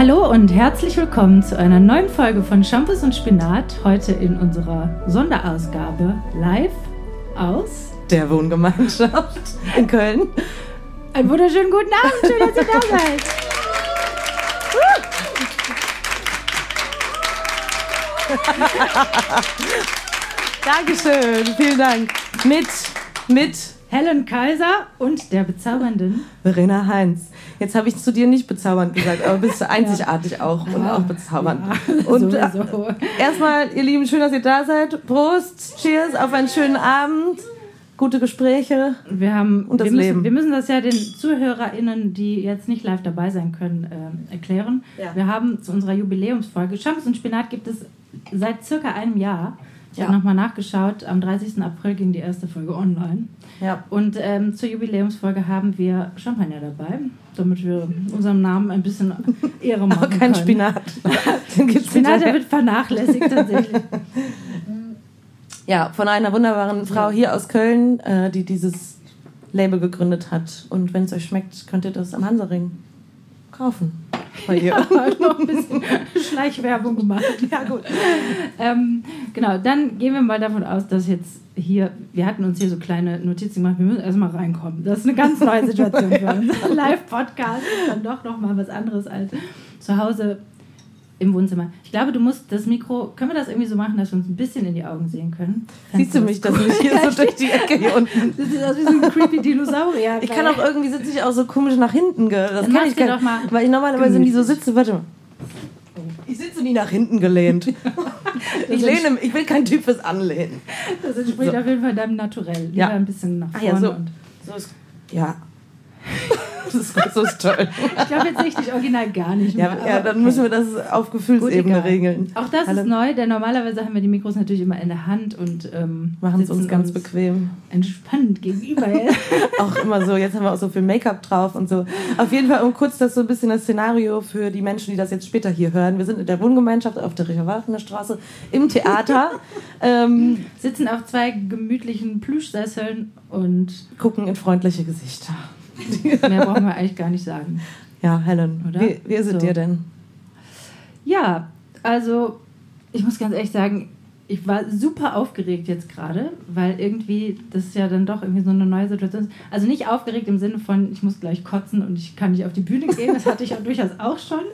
Hallo und herzlich willkommen zu einer neuen Folge von Shampoos und Spinat. Heute in unserer Sonderausgabe live aus der Wohngemeinschaft in Köln. Einen wunderschönen guten Abend, schön, dass ihr da seid. Dankeschön, vielen Dank. Mit, mit Helen Kaiser und der bezaubernden Verena Heinz. Jetzt habe ich zu dir nicht bezaubernd gesagt, aber bist du einzigartig ja. auch und ja. auch bezaubernd. Ja, und äh, erstmal, ihr Lieben, schön, dass ihr da seid. Prost, Cheers auf einen schönen Abend. Gute Gespräche wir haben, und das wir müssen, Leben. Wir müssen das ja den ZuhörerInnen, die jetzt nicht live dabei sein können, äh, erklären. Wir haben zu unserer Jubiläumsfolge Champs und Spinat gibt es seit circa einem Jahr. Ich ja. habe nochmal nachgeschaut. Am 30. April ging die erste Folge online. Ja. Und ähm, zur Jubiläumsfolge haben wir Champagner dabei, damit wir unserem Namen ein bisschen Ehre machen. Aber kein können. Spinat. Spinat, der wird vernachlässigt tatsächlich. Ja, von einer wunderbaren Frau hier aus Köln, äh, die dieses Label gegründet hat. Und wenn es euch schmeckt, könnt ihr das am Hansaring kaufen. Bei ihr. Ja, noch ein bisschen Schleichwerbung gemacht. Ja, gut. ähm, genau, dann gehen wir mal davon aus, dass jetzt hier, wir hatten uns hier so kleine Notizen gemacht, wir müssen erstmal reinkommen. Das ist eine ganz neue Situation für uns. Live-Podcast ist dann doch nochmal was anderes als zu Hause im Wohnzimmer. Ich glaube, du musst das Mikro, können wir das irgendwie so machen, dass wir uns ein bisschen in die Augen sehen können? Siehst du mich, dass ich hier so durch die Ecke hier unten. Das sieht aus wie so ein creepy Dinosaurier. Ich kann auch irgendwie sitze ich auch so komisch nach hinten. Das Dann kann ich gar, doch mal. Weil ich normalerweise nie so sitze. Warte mal. Ich sitze nie nach hinten gelehnt. ich, lehne, ich will kein Typ fürs Anlehnen. Das entspricht so. auf jeden Fall deinem Naturell. Lieber Ja. ein bisschen nach Ah, vorne. ja, so. und so ist, ja. das ist, toll. ich glaube jetzt richtig original gar nicht mehr. Ja, ja, dann okay. müssen wir das auf Gefühlsebene egal. regeln. Auch das Hallo. ist neu, denn normalerweise haben wir die Mikros natürlich immer in der Hand und ähm, Machen es uns ganz bequem. entspannt gegenüber. Auch immer so, jetzt haben wir auch so viel Make-up drauf und so. Auf jeden Fall, um kurz das so ein bisschen das Szenario für die Menschen, die das jetzt später hier hören. Wir sind in der Wohngemeinschaft auf der Richard-Wagner Straße im Theater, ähm, sitzen auf zwei gemütlichen Plüschsesseln und gucken in freundliche Gesichter. mehr brauchen wir eigentlich gar nicht sagen. Ja, Helen, Oder? wie, wie ist es So. dir denn? Ja, also ich muss ganz ehrlich sagen, ich war super aufgeregt jetzt gerade, weil irgendwie das ja dann doch irgendwie so eine neue Situation ist. Also nicht aufgeregt im Sinne von, ich muss gleich kotzen und ich kann nicht auf die Bühne gehen, das hatte ich auch durchaus auch schon,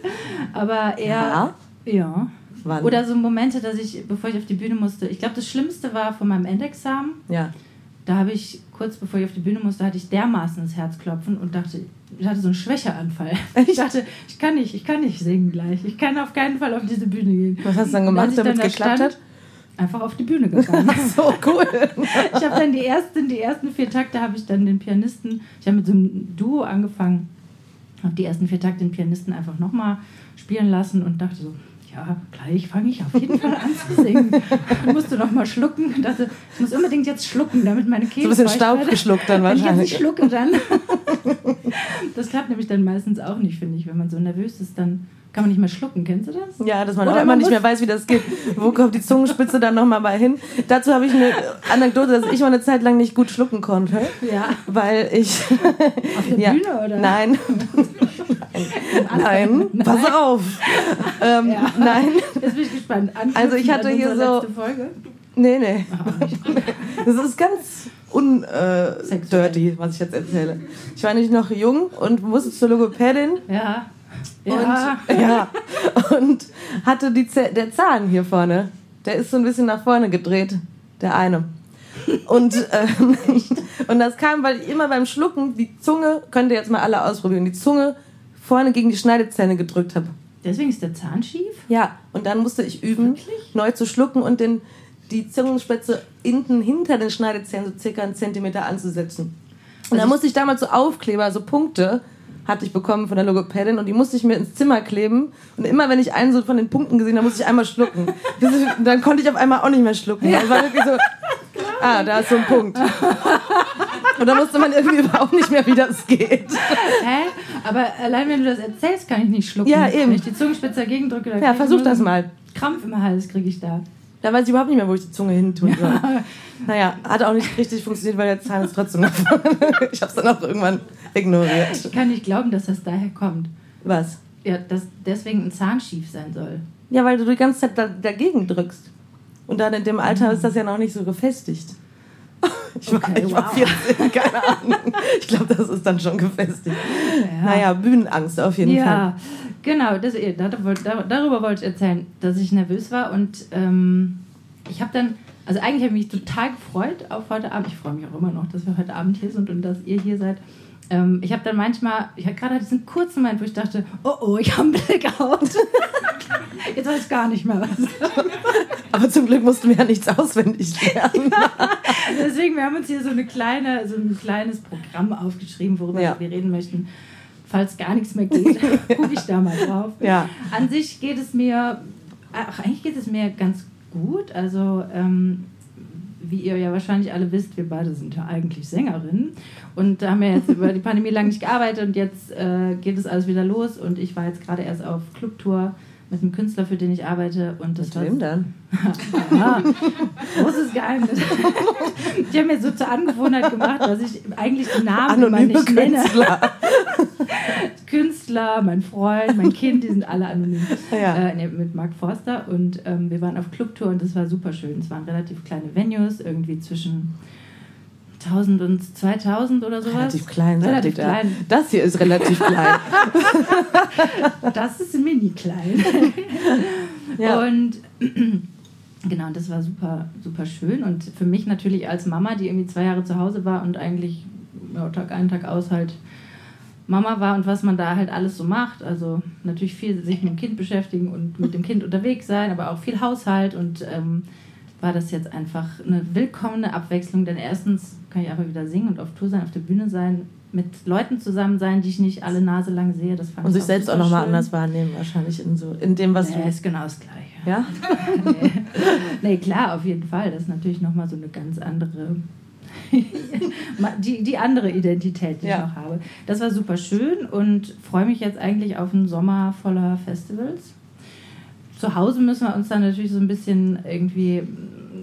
aber eher... Ja? Ja. Wann? Oder so Momente, dass ich, bevor ich auf die Bühne musste, ich glaube, das Schlimmste war von meinem Endexamen. Ja. Da habe ich, kurz bevor ich auf die Bühne musste, hatte ich dermaßen das Herzklopfen und dachte, ich hatte so einen Schwächeanfall. Ich dachte, ich kann nicht, ich kann nicht singen gleich. Ich kann auf keinen Fall auf diese Bühne gehen. Was hast du dann gemacht, damit dann es da geklappt stand, hat? Einfach auf die Bühne gegangen. So cool. ich habe dann die ersten, die ersten vier Takte habe ich dann den Pianisten, ich habe mit so einem Duo angefangen, habe die ersten vier Takte den Pianisten einfach nochmal spielen lassen und dachte so, ja, gleich fange ich auf jeden Fall an zu singen. Und musste noch mal schlucken dachte, ich muss unbedingt jetzt schlucken, damit meine Kehle So ein bisschen Staub wird. geschluckt dann Wenn ich jetzt wahrscheinlich. nicht schlucke, dann. Das klappt nämlich dann meistens auch nicht, finde ich. Wenn man so nervös ist, dann kann man nicht mehr schlucken. Kennst du das? Ja, dass man Oder auch immer nicht mehr weiß, wie das geht. Wo kommt die Zungenspitze dann nochmal mal hin? Dazu habe ich eine Anekdote, dass ich mal eine Zeit lang nicht gut schlucken konnte, Ja. weil ich... Auf der Ja. Bühne oder? Nein. Nein, pass auf. Ähm, Ja. Nein, Jetzt bin ich gespannt. Anknüpfend Also ich hatte hier so- Folge. nee, nee. Ah. Das ist ganz undirty, äh, was ich jetzt erzähle. Ich war nicht noch jung und musste zur Logopädin Ja. Ja. Und, ja, und hatte die Zäh- der Zahn hier vorne, der ist so ein bisschen nach vorne gedreht, der eine. Und, ähm, und das kam, weil ich immer beim Schlucken die Zunge, könnt ihr jetzt mal alle ausprobieren, die Zunge vorne gegen die Schneidezähne gedrückt habe. Deswegen ist der Zahn schief? Ja, und dann musste ich üben, neu zu schlucken und den, die Zungenspitze hinten hinter den Schneidezähnen so circa einen Zentimeter anzusetzen. Und dann musste ich damals so Aufkleber, so Punkte, hatte ich bekommen von der Logopädin und die musste ich mir ins Zimmer kleben. Und immer wenn ich einen so von den Punkten gesehen habe, musste ich einmal schlucken. Ist- dann konnte ich auf einmal auch nicht mehr schlucken. Das war wirklich so, ah, da ist so ein Punkt. Und dann wusste man irgendwie überhaupt nicht mehr, wie das geht. Hä? Aber allein wenn du das erzählst, kann ich nicht schlucken. Ja, eben. Wenn ich die Zungenspitze dagegen drücke, dann Ja, versuch das mal. Krampf im Hals kriege ich da. Da weiß ich überhaupt nicht mehr, wo ich die Zunge hin tun soll. Naja, hat auch nicht richtig funktioniert, weil der Zahn ist trotzdem gefallen. Ich habe es dann auch irgendwann ignoriert. Ich kann nicht glauben, dass das daher kommt. Was? ja, dass deswegen ein Zahn schief sein soll. Ja, weil du die ganze Zeit da, dagegen drückst. Und dann in dem Alter ist das ja noch nicht so gefestigt. Ich war, Okay, ich war wow. 14, keine Ahnung. Ich glaube, das ist dann schon gefestigt. Naja, Bühnenangst auf jeden Fall. Ja, genau, das, da- da- darüber wollte ich erzählen, dass ich nervös war und ähm, ich habe dann, also eigentlich habe ich mich total gefreut auf heute Abend. Ich freue mich auch immer noch, dass wir heute Abend hier sind und dass ihr hier seid. Ähm, ich habe dann manchmal, ich hatte gerade diesen kurzen Moment, wo ich dachte, oh oh, ich habe einen Blackout. Jetzt weiß ich gar nicht mehr was. Aber zum Glück mussten wir ja nichts auswendig lernen. Deswegen, wir haben uns hier so, eine kleine, so ein kleines Programm aufgeschrieben, worüber Ja. wir reden möchten. Falls gar nichts mehr geht, gucke ich da mal drauf. Ja. An sich geht es mir, ach, eigentlich geht es mir ganz gut. Also, ähm, wie ihr ja wahrscheinlich alle wisst, wir beide sind ja eigentlich Sängerinnen und haben ja jetzt über die Pandemie lange nicht gearbeitet und jetzt äh, geht es alles wieder los und ich war jetzt gerade erst auf Clubtour mit einem Künstler, für den ich arbeite und das Mit wem dann? ja, großes Geheimnis. Ich habe mir so zur Angewohnheit gemacht, dass ich eigentlich die Namen immer Anonyme nicht nenne. Künstler. Künstler, mein Freund, mein Kind, die sind alle anonym. Ja. Äh, nee, mit Marc Forster und ähm, wir waren auf Clubtour und das war super schön. Es waren relativ kleine Venues, irgendwie zwischen 1000 und 2000 oder sowas. Relativ klein, Relativ klein. Das hier ist relativ klein. Das ist mini klein. Ja. Und genau, das war super, super schön. Und für mich natürlich als Mama, die irgendwie zwei Jahre zu Hause war und eigentlich ja, Tag ein, Tag aus halt Mama war und was man da halt alles so macht. Also natürlich viel sich mit dem Kind beschäftigen und mit dem Kind unterwegs sein, aber auch viel Haushalt und ähm, war das jetzt einfach eine willkommene Abwechslung, denn erstens kann ich einfach wieder singen und auf Tour sein, auf der Bühne sein, mit Leuten zusammen sein, die ich nicht alle Nase lang sehe. Das fand Und ich sich selbst auch nochmal anders wahrnehmen, wahrscheinlich in so, in dem, was Nee, du. ist genau das Gleiche. Ja? nee. nee, klar, auf jeden Fall. Das ist natürlich nochmal so eine ganz andere, die, die andere Identität, die Ja. ich noch habe. Das war super schön und freue mich jetzt eigentlich auf einen Sommer voller Festivals. Zu Hause müssen wir uns dann natürlich so ein bisschen irgendwie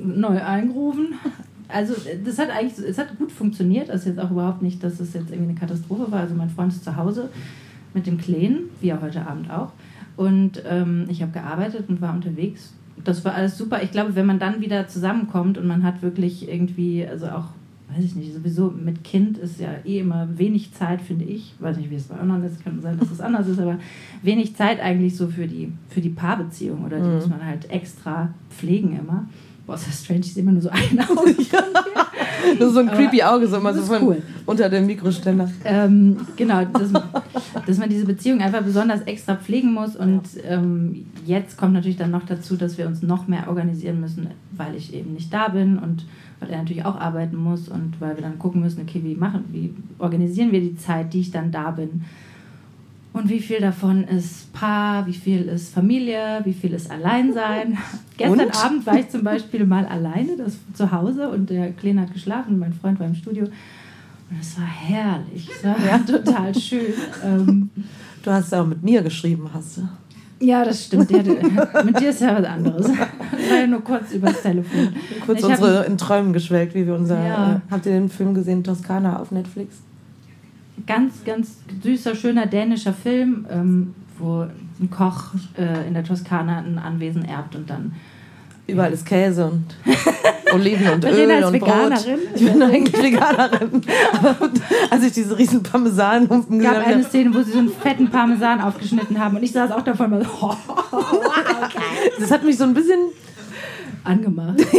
neu eingrooven. Also das hat eigentlich, es hat gut funktioniert. Also jetzt auch überhaupt nicht, dass es jetzt irgendwie eine Katastrophe war. Also mein Freund ist zu Hause mit dem Kleinen, wie er heute Abend auch. Und ähm, ich habe gearbeitet und war unterwegs. Das war alles super. Ich glaube, wenn man dann wieder zusammenkommt und man hat wirklich irgendwie, also auch, weiß ich nicht, sowieso mit Kind ist ja eh immer wenig Zeit, finde ich. Weiß nicht, wie es bei anderen ist, kann sein, dass es anders ist, aber wenig Zeit eigentlich so für die, für die Paarbeziehung oder die Mhm. muss man halt extra pflegen immer. Boah, ist das strange, ich sehe immer nur so ein Auge. Nur so ein creepy Auge, so immer das so ist von cool. unter dem Mikroständer. Ähm, genau, dass, dass man diese Beziehung einfach besonders extra pflegen muss. Und ähm, jetzt kommt natürlich dann noch dazu, dass wir uns noch mehr organisieren müssen, weil ich eben nicht da bin und weil er natürlich auch arbeiten muss und weil wir dann gucken müssen, okay, wie machen, wie organisieren wir die Zeit, die ich dann da bin. Und wie viel davon ist Paar, wie viel ist Familie, wie viel ist Alleinsein. Gestern Und? Abend war ich zum Beispiel mal alleine das, zu Hause und der Kleine hat geschlafen, mein Freund war im Studio. Und es war herrlich, es war total schön. Ähm, Du hast ja auch mit mir geschrieben, hast du. ja, das stimmt. Der, mit dir ist ja was anderes. Das war ja nur kurz übers Telefon. Kurz Ich hab- unsere in Träumen geschwelgt, wie wir unser. Ja. Äh, habt ihr den Film gesehen, Toskana auf Netflix? Ganz, ganz süßer, schöner dänischer Film, ähm, wo ein Koch äh, in der Toskana ein Anwesen erbt und dann. Überall ist Käse und Oliven und Öl ist und Brot. Veganerin. Ich bin eigentlich Veganerin. Aber als ich diese riesen Parmesanhumpen Es gab gesehen eine habe, Szene, wo sie so einen fetten Parmesan aufgeschnitten haben und ich saß auch davon mal so das hat mich so ein bisschen. Angemacht.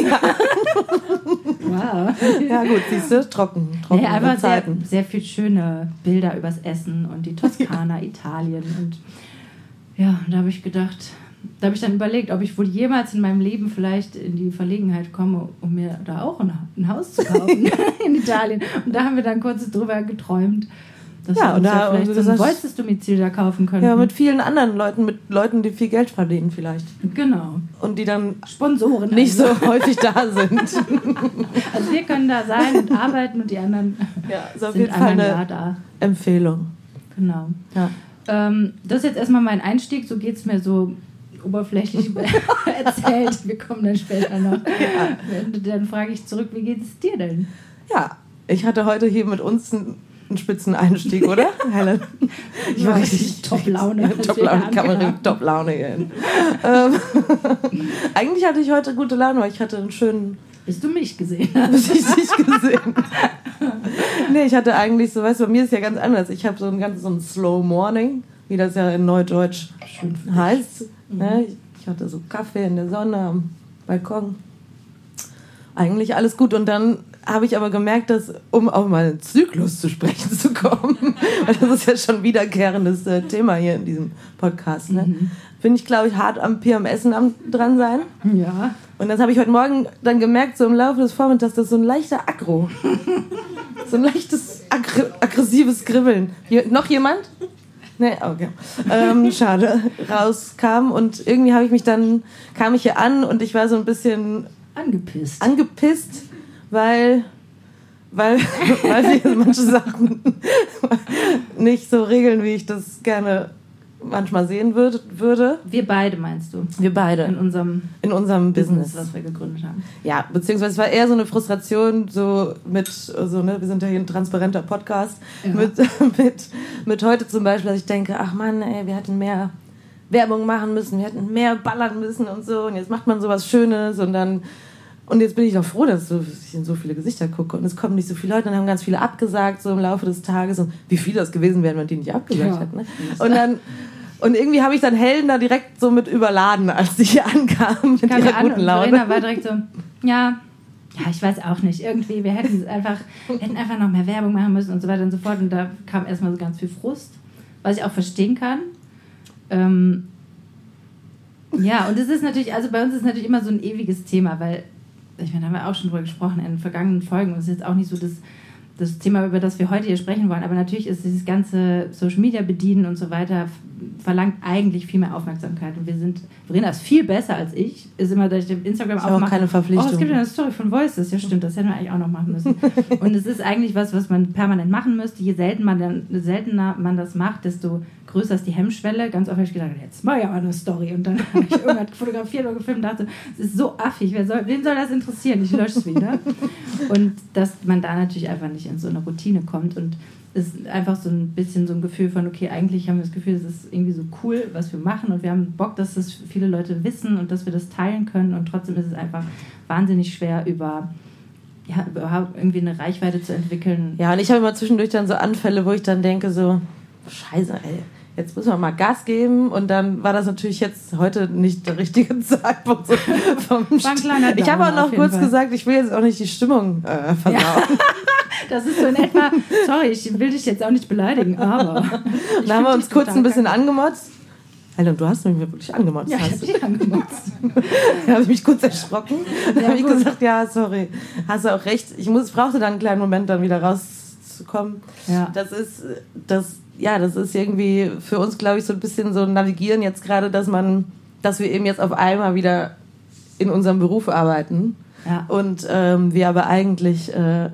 wow. Ja, gut, siehst du, trocken. trocken Nee, einfach sehr, sehr viel schöne Bilder übers Essen und die Toskana, Italien. Und ja, da habe ich gedacht, da habe ich dann überlegt, ob ich wohl jemals in meinem Leben vielleicht in die Verlegenheit komme, um mir da auch ein, ein Haus zu kaufen in Italien. Und da haben wir dann kurz drüber geträumt, dass Ja, wir und uns da- ja vielleicht so du ein Voices-Domizil da kaufen könnten. Ja, mit vielen anderen Leuten, mit Leuten, die viel Geld verdienen vielleicht. genau. Und die dann Sponsoren. nicht also. so häufig da sind. Also wir können da sein und arbeiten und die anderen Ja, auf sind einmal im Jahr eine da. Empfehlung. Genau. Ja. Ähm, das ist jetzt erstmal mein Einstieg, so geht es mir so oberflächlich erzählt. Wir kommen dann später noch. Dann frage ich zurück, wie geht es dir denn? ja, ich hatte heute hier mit uns ein ein Spitzeneinstieg, oder? Helen? Ich war richtig Top-Laune. Top-Laune, man Top-Laune ähm, eigentlich hatte ich heute gute Laune, weil ich hatte einen schönen. Bis du mich gesehen hast. Bis ich dich gesehen Nee, ich hatte eigentlich so, weißt du, bei mir ist ja ganz anders. Ich habe so ein ganz so ein Slow Morning, wie das ja in Neudeutsch heißt. Mhm. Ich hatte so Kaffee in der Sonne am Balkon. Eigentlich alles gut. Und dann habe ich aber gemerkt, dass, um auf meinen Zyklus zu sprechen zu kommen, weil das ist ja schon wiederkehrendes äh, Thema hier in diesem Podcast, ne? Mhm. bin ich, glaube ich, hart am am dran sein. Ja. Und das habe ich heute Morgen dann gemerkt, so im Laufe des Vormittags, dass so ein leichter Aggro, so ein leichtes aggr aggressives Kribbeln. Hier, noch jemand? Nee, okay. Ähm, schade. Rauskam und irgendwie habe ich mich dann, kam ich hier an und ich war so ein bisschen angepisst. Angepisst, weil, weil, weil wir manche Sachen nicht so regeln, wie ich das gerne manchmal sehen würd, würde. Wir beide meinst du? Wir beide. In unserem, in unserem Business, Business, was wir gegründet haben. Ja, beziehungsweise es war eher so eine Frustration, so mit, so, ne, wir sind ja hier ein transparenter Podcast, ja. mit, mit, mit heute zum Beispiel, dass ich denke, ach Mann, ey, wir hätten mehr Werbung machen müssen, wir hätten mehr ballern müssen und so und jetzt macht man sowas Schönes und dann und jetzt bin ich doch froh, dass ich in so viele Gesichter gucke. Und es kommen nicht so viele Leute. Und haben ganz viele abgesagt, so im Laufe des Tages. Und wie viele das gewesen wären, wenn die nicht abgesagt ja. hätten. Ne? Und dann. Und irgendwie habe ich dann Helen da direkt so mit überladen, als die hier ankam mit ihrer guten Laune. Verena war direkt so, ja, ja, ich weiß auch nicht. Irgendwie, wir hätten einfach, hätten einfach noch mehr Werbung machen müssen und so weiter und so fort. Und da kam erstmal so ganz viel Frust, was ich auch verstehen kann. Ähm, ja, und es ist natürlich, also bei uns ist natürlich immer so ein ewiges Thema, weil ich meine, da haben wir auch schon drüber gesprochen in vergangenen Folgen. Es ist jetzt auch nicht so das, das Thema, über das wir heute hier sprechen wollen. Aber natürlich ist dieses ganze Social Media bedienen und so weiter verlangt eigentlich viel mehr Aufmerksamkeit. Und wir sind, Verena ist viel besser als ich. Ist immer durch Instagram auch aufmache. keine Verpflichtung. Oh, es gibt ja eine Story von Voices. Ja, stimmt, das hätten wir eigentlich auch noch machen müssen. und es ist eigentlich was, was man permanent machen müsste. Je selten man dann, seltener man das macht, desto größer ist die Hemmschwelle. Ganz oft habe ich gedacht, jetzt mal ja mal eine Story. Und dann habe ich irgendwas fotografiert oder gefilmt und dachte, es ist so affig, wer soll, wem soll das interessieren? Ich lösche es wieder. Und dass man da natürlich einfach nicht in so eine Routine kommt und ist einfach so ein bisschen so ein Gefühl von, okay, eigentlich haben wir das Gefühl, es ist irgendwie so cool, was wir machen und wir haben Bock, dass das viele Leute wissen und dass wir das teilen können und trotzdem ist es einfach wahnsinnig schwer über ja, überhaupt irgendwie eine Reichweite zu entwickeln. Ja, und ich habe immer zwischendurch dann so Anfälle, wo ich dann denke so, scheiße, ey, jetzt müssen wir mal Gas geben. Und dann war das natürlich jetzt heute nicht der richtige Zeitpunkt. So vom kleiner ich habe auch noch kurz Fall. gesagt, ich will jetzt auch nicht die Stimmung äh, versauen. Ja. Das ist so in etwa, sorry, ich will dich jetzt auch nicht beleidigen, aber. Da haben wir uns kurz ein bisschen angemotzt. Alter, du hast mich wirklich angemotzt. Ja, ich habe dich angemotzt. da habe ich mich kurz erschrocken. Dann habe ich gesagt, ja, sorry, hast du auch recht. Ich, muss, brauchte dann einen kleinen Moment, dann wieder rauszukommen. Ja. Das ist, das ja, das ist irgendwie für uns, glaube ich, so ein bisschen so ein Navigieren jetzt gerade, dass man, dass wir eben jetzt auf einmal wieder in unserem Beruf arbeiten. Ja. Und ähm, wir aber eigentlich äh,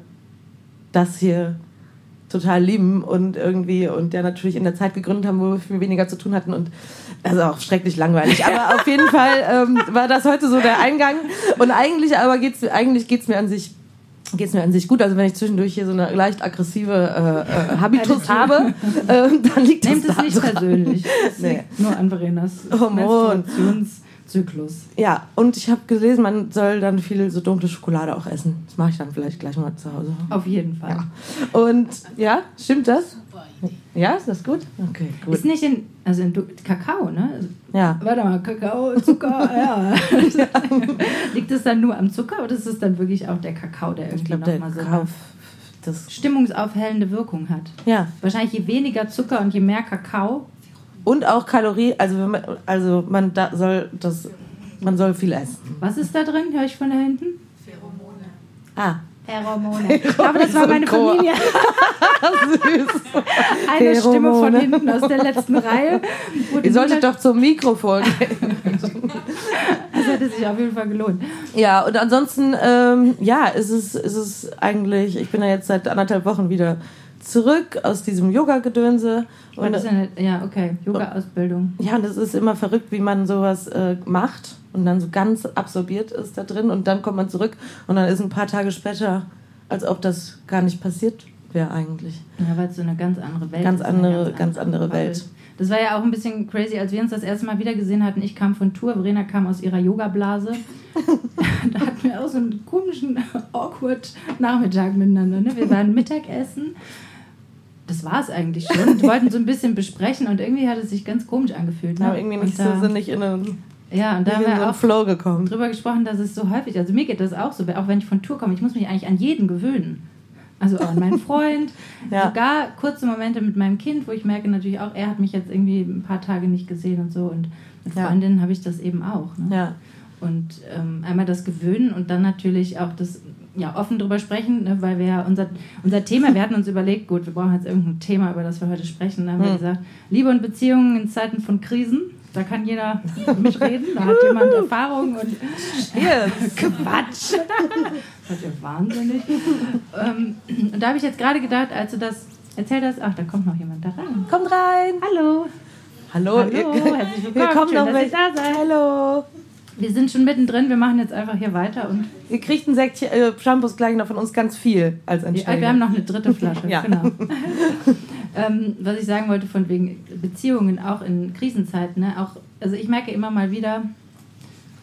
das hier total lieben und irgendwie und der natürlich in der Zeit gegründet haben, wo wir viel weniger zu tun hatten und also auch schrecklich langweilig. Aber auf jeden Fall ähm, war das heute so der Eingang und eigentlich aber geht's eigentlich geht's mir an sich geht es mir an sich gut. Also wenn ich zwischendurch hier so eine leicht aggressive äh, äh, Habitus habe, äh, dann liegt das Nehmt es nicht dran. persönlich. Das nee. nur an Verenas Menstruationszyklus. Ja, und ich habe gelesen, man soll dann viel so dunkle Schokolade auch essen. Das mache ich dann vielleicht gleich mal zu Hause. Auf jeden Fall. Ja. Und ja, stimmt das? Ja, ist das gut? Okay, gut. Ist nicht in, also in Kakao, ne? Ja. Warte mal, Kakao, Zucker, ja. Liegt es dann nur am Zucker oder ist es dann wirklich auch der Kakao, der irgendwie nochmal so eine das stimmungsaufhellende Wirkung hat? Ja. Wahrscheinlich je weniger Zucker und je mehr Kakao. Und auch Kalorien, also, man, also man da soll das, man soll viel essen. Was ist da drin? Höre ich von da hinten? Pheromone. Ah, Pheromone. Ich glaube, das war meine Familie. Süß. Eine Pheromone. Stimme von hinten aus der letzten Reihe. Ihr solltet doch zum Mikrofon gehen. das hätte sich auf jeden Fall gelohnt. Ja, und ansonsten, ähm, ja, ist es, ist es eigentlich, ich bin ja jetzt seit anderthalb Wochen wieder zurück aus diesem Yoga-Gedönse. Und, das eine, ja, okay, Yoga-Ausbildung. Ja, und es ist immer verrückt, wie man sowas äh, macht und dann so ganz absorbiert ist da drin und dann kommt man zurück und dann ist ein paar Tage später, als ob das gar nicht passiert wäre eigentlich. Ja, weil es so eine ganz andere Welt ganz ist. Andere, ganz, ganz andere Welt. Das war ja auch ein bisschen crazy, als wir uns das erste Mal wieder gesehen hatten. Ich kam von Tour, Verena kam aus ihrer Yoga-Blase. da hatten wir auch so einen komischen, awkward Nachmittag miteinander. Ne? Wir waren Mittagessen. Das war es eigentlich schon. Wir wollten so ein bisschen besprechen und irgendwie hat es sich ganz komisch angefühlt. Ne? Aber irgendwie nicht da, so, sind nicht in einen, ja, und da haben wir so auch Flow gekommen. drüber gesprochen, dass es so häufig, also mir geht das auch so, auch wenn ich von Tour komme, ich muss mich eigentlich an jeden gewöhnen. Also auch an meinen Freund, Ja. sogar kurze Momente mit meinem Kind, wo ich merke natürlich auch, er hat mich jetzt irgendwie ein paar Tage nicht gesehen und so. Und mit Ja. Freundinnen habe ich das eben auch. Ne? Ja. Und ähm, einmal das Gewöhnen und dann natürlich auch das ja, offen drüber sprechen, ne, weil wir unser, unser Thema, wir hatten uns überlegt, gut, wir brauchen jetzt irgendein Thema, über das wir heute sprechen. Dann haben wir Hm. gesagt, Liebe und Beziehungen in Zeiten von Krisen. Da kann jeder mitreden, da hat jemand Erfahrung und Yes. Quatsch. Das ist ja wahnsinnig. ähm, und da habe ich jetzt gerade gedacht, als du das erzählt hast, ach, da kommt noch jemand da rein. Kommt rein. Hallo. Hallo. Hallo, herzlich willkommen. Hier kommt Schön, noch dass welche. da seid. Hallo. Wir sind schon mittendrin, wir machen jetzt einfach hier weiter und Ihr kriegt ein Säckchen äh, Shampoos gleich noch von uns ganz viel als ja, Entschädigung. wir haben noch eine dritte Flasche. Ja. Genau. ähm, was ich sagen wollte von wegen Beziehungen auch in Krisenzeiten, ne? auch, also ich merke immer mal wieder,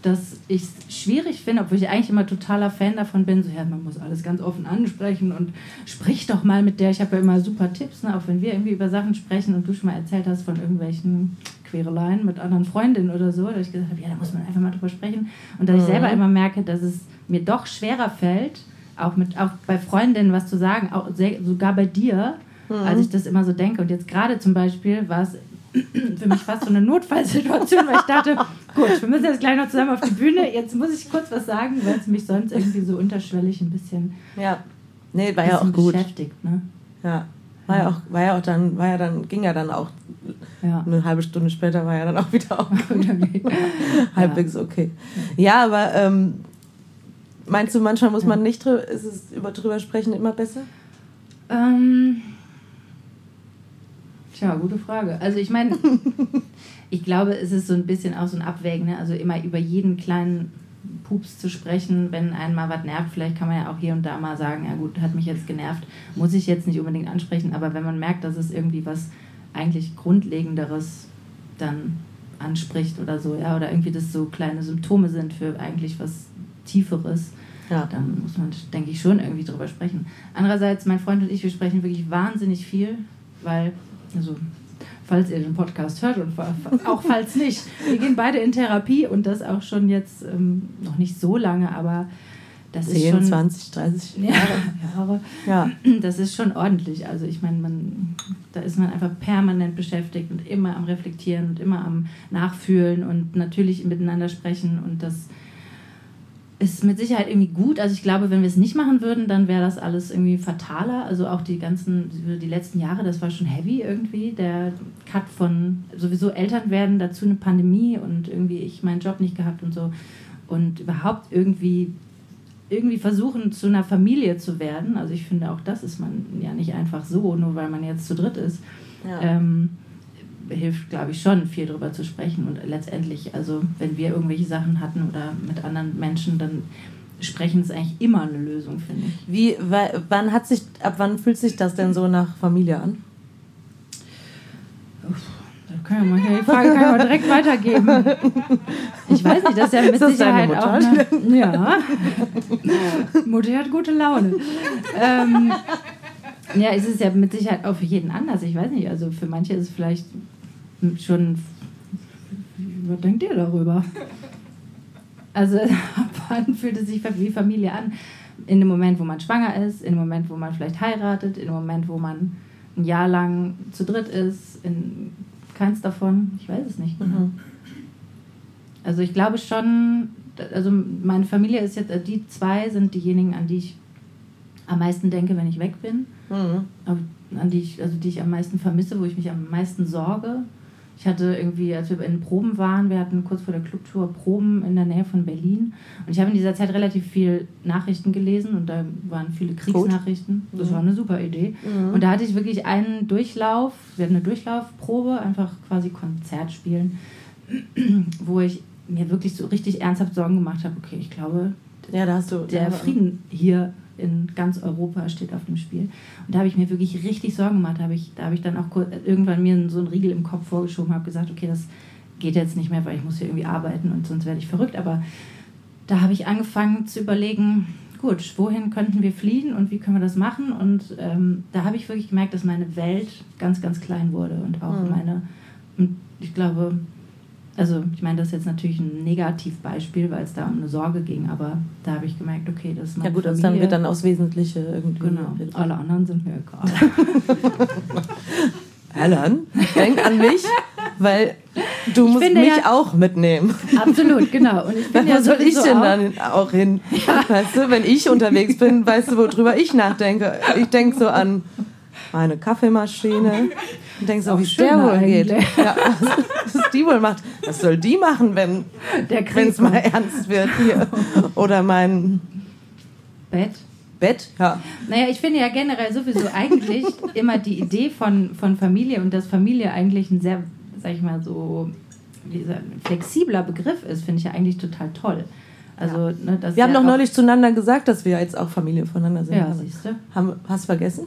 dass ich es schwierig finde, obwohl ich eigentlich immer totaler Fan davon bin, so ja, man muss alles ganz offen ansprechen und sprich doch mal mit der. Ich habe ja immer super Tipps, ne? auch wenn wir irgendwie über Sachen sprechen und du schon mal erzählt hast von irgendwelchen Quereleien mit anderen Freundinnen oder so, dass ich gesagt habe, ja, da muss man einfach mal drüber sprechen. Und dass ich Mhm. selber immer merke, dass es mir doch schwerer fällt, auch, mit, auch bei Freundinnen was zu sagen, auch sehr, sogar bei dir, als ich das immer so denke. Und jetzt gerade zum Beispiel war es für mich fast so eine Notfallsituation, weil ich dachte, gut, wir müssen jetzt gleich noch zusammen auf die Bühne, jetzt muss ich kurz was sagen, weil es mich sonst irgendwie so unterschwellig ein bisschen, Ja. Nee, war ja auch gut. beschäftigt. Ne? Ja. War ja auch, war ja auch dann, war ja dann, ging ja dann auch Ja. eine halbe Stunde später war ja dann auch wieder auch Okay. halbwegs okay. Ja, aber ähm, meinst du, manchmal muss man nicht drüber, ist es über drüber sprechen immer besser? Ähm, tja, gute Frage. Also ich meine, ich glaube, es ist so ein bisschen auch so ein Abwägen, ne? also immer über jeden kleinen Pups zu sprechen, wenn einen mal was nervt, vielleicht kann man ja auch hier und da mal sagen, ja gut, hat mich jetzt genervt, muss ich jetzt nicht unbedingt ansprechen, aber wenn man merkt, dass es irgendwie was eigentlich Grundlegenderes dann anspricht oder so, ja, oder irgendwie das so kleine Symptome sind für eigentlich was Tieferes, Ja. dann muss man, denke ich, schon irgendwie drüber sprechen. Andererseits, mein Freund und ich, wir sprechen wirklich wahnsinnig viel, weil, also, falls ihr den Podcast hört und auch falls nicht, wir gehen beide in Therapie und das auch schon jetzt ähm, noch nicht so lange, aber das ist 10, schon. 20, 30 Ja, Jahre. Ja. Das ist schon ordentlich. Also ich meine, man, da ist man einfach permanent beschäftigt und immer am Reflektieren und immer am Nachfühlen und natürlich miteinander sprechen. Und das ist mit Sicherheit irgendwie gut. Also ich glaube, wenn wir es nicht machen würden, dann wäre das alles irgendwie fataler. Also auch die ganzen, die letzten Jahre, das war schon heavy irgendwie. Der Cut von sowieso Eltern werden, dazu eine Pandemie und irgendwie ich meinen Job nicht gehabt und so. Und überhaupt irgendwie irgendwie versuchen, zu einer Familie zu werden. Also ich finde, auch das ist man ja nicht einfach so, nur weil man jetzt zu dritt ist. Ja. Ähm, hilft, glaube ich, schon, viel darüber zu sprechen. Und letztendlich, also wenn wir irgendwelche Sachen hatten oder mit anderen Menschen, dann sprechen ist eigentlich immer eine Lösung, finde ich. Wie, wa- wann hat sich, ab wann fühlt sich das denn so nach Familie an? Können wir mal, die Frage kann ich mal direkt weitergeben. Ich weiß nicht, das ist ja mit Ist Sicherheit auch Mutter? eine, Ja. Mutti hat gute Laune. Ähm, ja, es ist ja mit Sicherheit auch für jeden anders. Ich weiß nicht, also für manche ist es vielleicht schon. Was denkt ihr darüber? Also, wann fühlt es sich wie Familie an? In dem Moment, wo man schwanger ist, in dem Moment, wo man vielleicht heiratet, in dem Moment, wo man ein Jahr lang zu dritt ist, in keins davon. Ich weiß es nicht genau. Also ich glaube schon, also meine Familie ist jetzt, die zwei sind diejenigen, an die ich am meisten denke, wenn ich weg bin, Mhm. an die ich, also die ich am meisten vermisse, wo ich mich am meisten sorge. Ich hatte irgendwie, als wir in Proben waren, wir hatten kurz vor der Clubtour Proben in der Nähe von Berlin. Und ich habe in dieser Zeit relativ viel Nachrichten gelesen und da waren viele Kriegsnachrichten. Das Mhm. war eine super Idee. Mhm. Und da hatte ich wirklich einen Durchlauf, wir hatten eine Durchlaufprobe, einfach quasi Konzert spielen, wo ich mir wirklich so richtig ernsthaft Sorgen gemacht habe, okay, ich glaube, Ja, da hast du. der Frieden hier in ganz Europa steht auf dem Spiel. Und da habe ich mir wirklich richtig Sorgen gemacht. Da habe ich, da habe ich dann auch kurz, irgendwann mir so einen Riegel im Kopf vorgeschoben, habe gesagt, okay, das geht jetzt nicht mehr, weil ich muss hier irgendwie arbeiten und sonst werde ich verrückt. Aber da habe ich angefangen zu überlegen, gut, wohin könnten wir fliehen und wie können wir das machen? Und ähm, da habe ich wirklich gemerkt, dass meine Welt ganz, ganz klein wurde und auch mhm. meine, und ich glaube, also ich meine, das ist jetzt natürlich ein Negativbeispiel, weil es da um eine Sorge ging, aber da habe ich gemerkt, okay, das ist meine Ja gut, Familie. das dann wird dann aufs Wesentliche irgendwie. Genau, alle anderen sind mir egal. Alan, denk an mich, weil du ich musst mich ja, auch mitnehmen. Absolut, genau. Und ich bin ja soll ich denn auch, dann auch hin? Ja. Weißt du, wenn ich unterwegs bin, weißt du, worüber ich nachdenke? Ich denke so an meine Kaffeemaschine und denke so, wie es der wohl geht. Ja, was, was die wohl macht. Was soll die machen, wenn es mal ernst wird hier? Oder mein Bett. Bett, ja. Naja, ich finde ja generell sowieso eigentlich immer die Idee von, von Familie und dass Familie eigentlich ein sehr, sag ich mal so, dieser flexibler Begriff ist, finde ich ja eigentlich total toll. Also, ne, wir haben doch neulich zueinander gesagt, dass wir jetzt auch Familie voneinander sind. Ja, siehst du. Haben, hast du vergessen?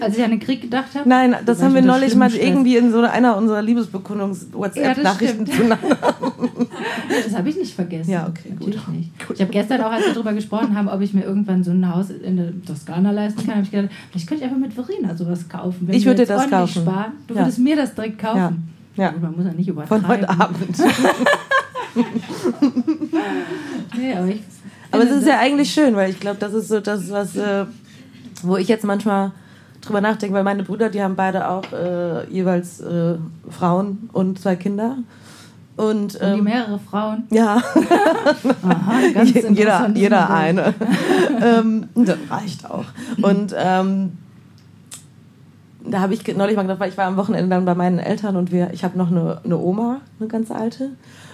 Als ich an den Krieg gedacht habe? Nein, das, das haben wir neulich mal Stress. irgendwie in so einer unserer Liebesbekundungs-WhatsApp-Nachrichten ja, zueinander. das habe ich nicht vergessen. Ja, okay, Natürlich gut. nicht. Gut. Ich habe gestern auch, als wir darüber gesprochen haben, ob ich mir irgendwann so ein Haus in der Toskana leisten kann, habe ich gedacht, vielleicht könnte ich einfach mit Verena sowas kaufen. ich würde dir das kaufen. Sparen. Du ja. würdest mir das direkt kaufen. Ja. ja. Man muss ja nicht übertreiben. Von heute Abend. nee, aber aber es ist ja eigentlich schön, weil ich glaube, das ist so das, was, äh, wo ich jetzt manchmal drüber nachdenke, weil meine Brüder, die haben beide auch äh, jeweils äh, Frauen und zwei Kinder. Und, ähm, und die ähm, mehrere Frauen? Ja. Aha, ganz jeder jeder eine. ähm, das reicht auch. Und ähm, da habe ich neulich mal gedacht, weil ich war am Wochenende dann bei meinen Eltern und wir, ich habe noch eine, eine Oma, eine ganz alte.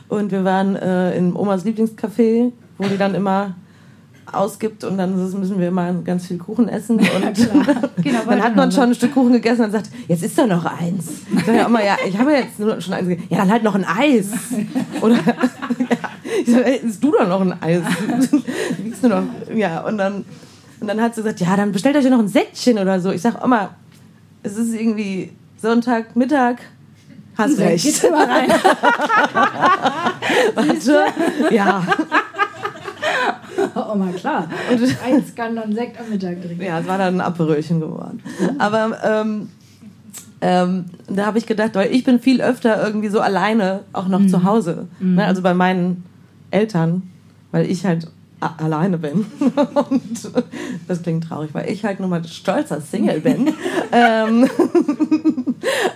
Und wir waren äh, in Omas Lieblingscafé, wo die dann immer ausgibt und dann müssen wir immer ganz viel Kuchen essen. Und genau, dann hat man schon ein Stück Kuchen gegessen und sagt, jetzt ist da noch eins. Ich sage ja immer, ja, ich habe jetzt nur schon eins gegessen. Ja, dann halt noch ein Eis. Oder ja, ich sage, hey, isst du doch noch ein Eis? Wiegst du noch? Ja, und dann, und dann hat sie gesagt, ja, dann bestellt euch ja noch ein Säckchen oder so. Ich sage, Oma, es ist irgendwie Sonntag, Mittag, Hast recht. Geht's immer rein. Warte. Ja. Oh, mal klar. Und eins kann dann Sekt am Mittag trinken. Ja, es war dann ein Aperölchen geworden. Aber ähm, ähm, da habe ich gedacht, weil ich bin viel öfter irgendwie so alleine auch noch mhm. zu Hause. Mhm. Ne? Also bei meinen Eltern, weil ich halt alleine bin. Und das klingt traurig, weil ich halt nur mal stolzer Single bin. ähm,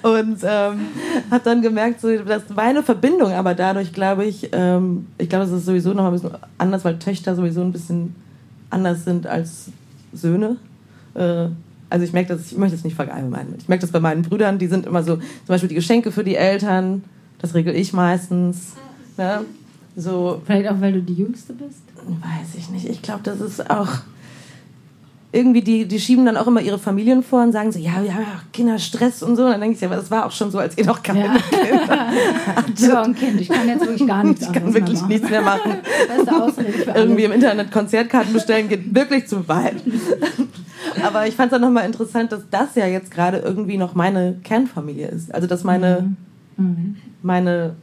und ähm, habe dann gemerkt, so, dass meine Verbindung aber dadurch, glaube ich, ähm, ich glaube, es ist sowieso noch ein bisschen anders, weil Töchter sowieso ein bisschen anders sind als Söhne. Äh, also ich merke das, ich möchte es nicht verallgemeinern. Ich merke das bei meinen Brüdern, die sind immer so, zum Beispiel die Geschenke für die Eltern, das regel ich meistens. Ne? So, Vielleicht auch, weil du die Jüngste bist? Weiß ich nicht. Ich glaube, das ist auch irgendwie, die, die schieben dann auch immer ihre Familien vor und sagen so, ja, wir haben ja Kinder, Stress und so. Und dann denke ich, ja, aber das war auch schon so, als ihr noch keine ja. Kinder hattet. Ja, ein Kind, ich kann jetzt wirklich gar nichts Ich kann wirklich nichts mehr machen. Beste Ausrede für Irgendwie im Internet Konzertkarten bestellen geht wirklich zu weit. aber ich fand es dann nochmal interessant, dass das ja jetzt gerade irgendwie noch meine Kernfamilie ist. Also, dass meine, mhm. mhm. meine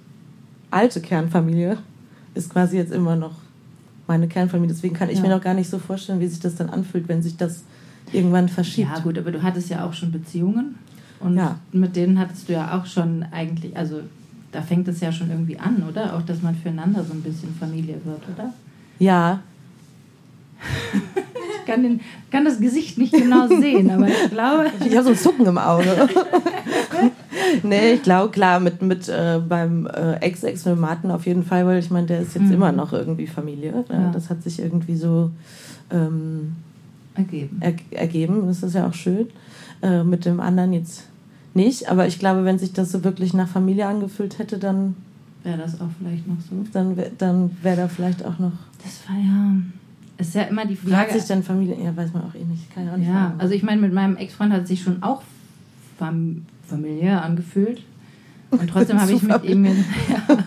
alte Kernfamilie ist quasi jetzt immer noch meine Kernfamilie. Deswegen kann ich ja. mir noch gar nicht so vorstellen, wie sich das dann anfühlt, wenn sich das irgendwann verschiebt. Ja, gut, aber du hattest ja auch schon Beziehungen. Und ja. mit denen hattest du ja auch schon eigentlich, also da fängt es ja schon irgendwie an, oder? Auch, dass man füreinander so ein bisschen Familie wird, oder? Ja. ich kann, den, kann das Gesicht nicht genau sehen, aber ich glaube. Ich habe so ein Zucken im Auge. nee, ich glaube, klar, mit, mit äh, beim äh, Ex-Ex mit Martin auf jeden Fall, weil ich meine, der ist jetzt mhm. immer noch irgendwie Familie. Ne? Ja. Das hat sich irgendwie so ähm, ergeben. Er, ergeben. Das ist ja auch schön. Äh, mit dem anderen jetzt nicht, aber ich glaube, wenn sich das so wirklich nach Familie angefühlt hätte, dann wäre das auch vielleicht noch so. Dann wäre dann wär da vielleicht auch noch. Das war ja. Ist ja immer die Frage. Wie hat sich denn Familie. Ja, weiß man auch eh nicht. Kann ja, auch nicht ja also ich meine, mit meinem Ex-Freund hat sich schon auch Fam familiär angefühlt. Und trotzdem habe ich mit ihm, ja,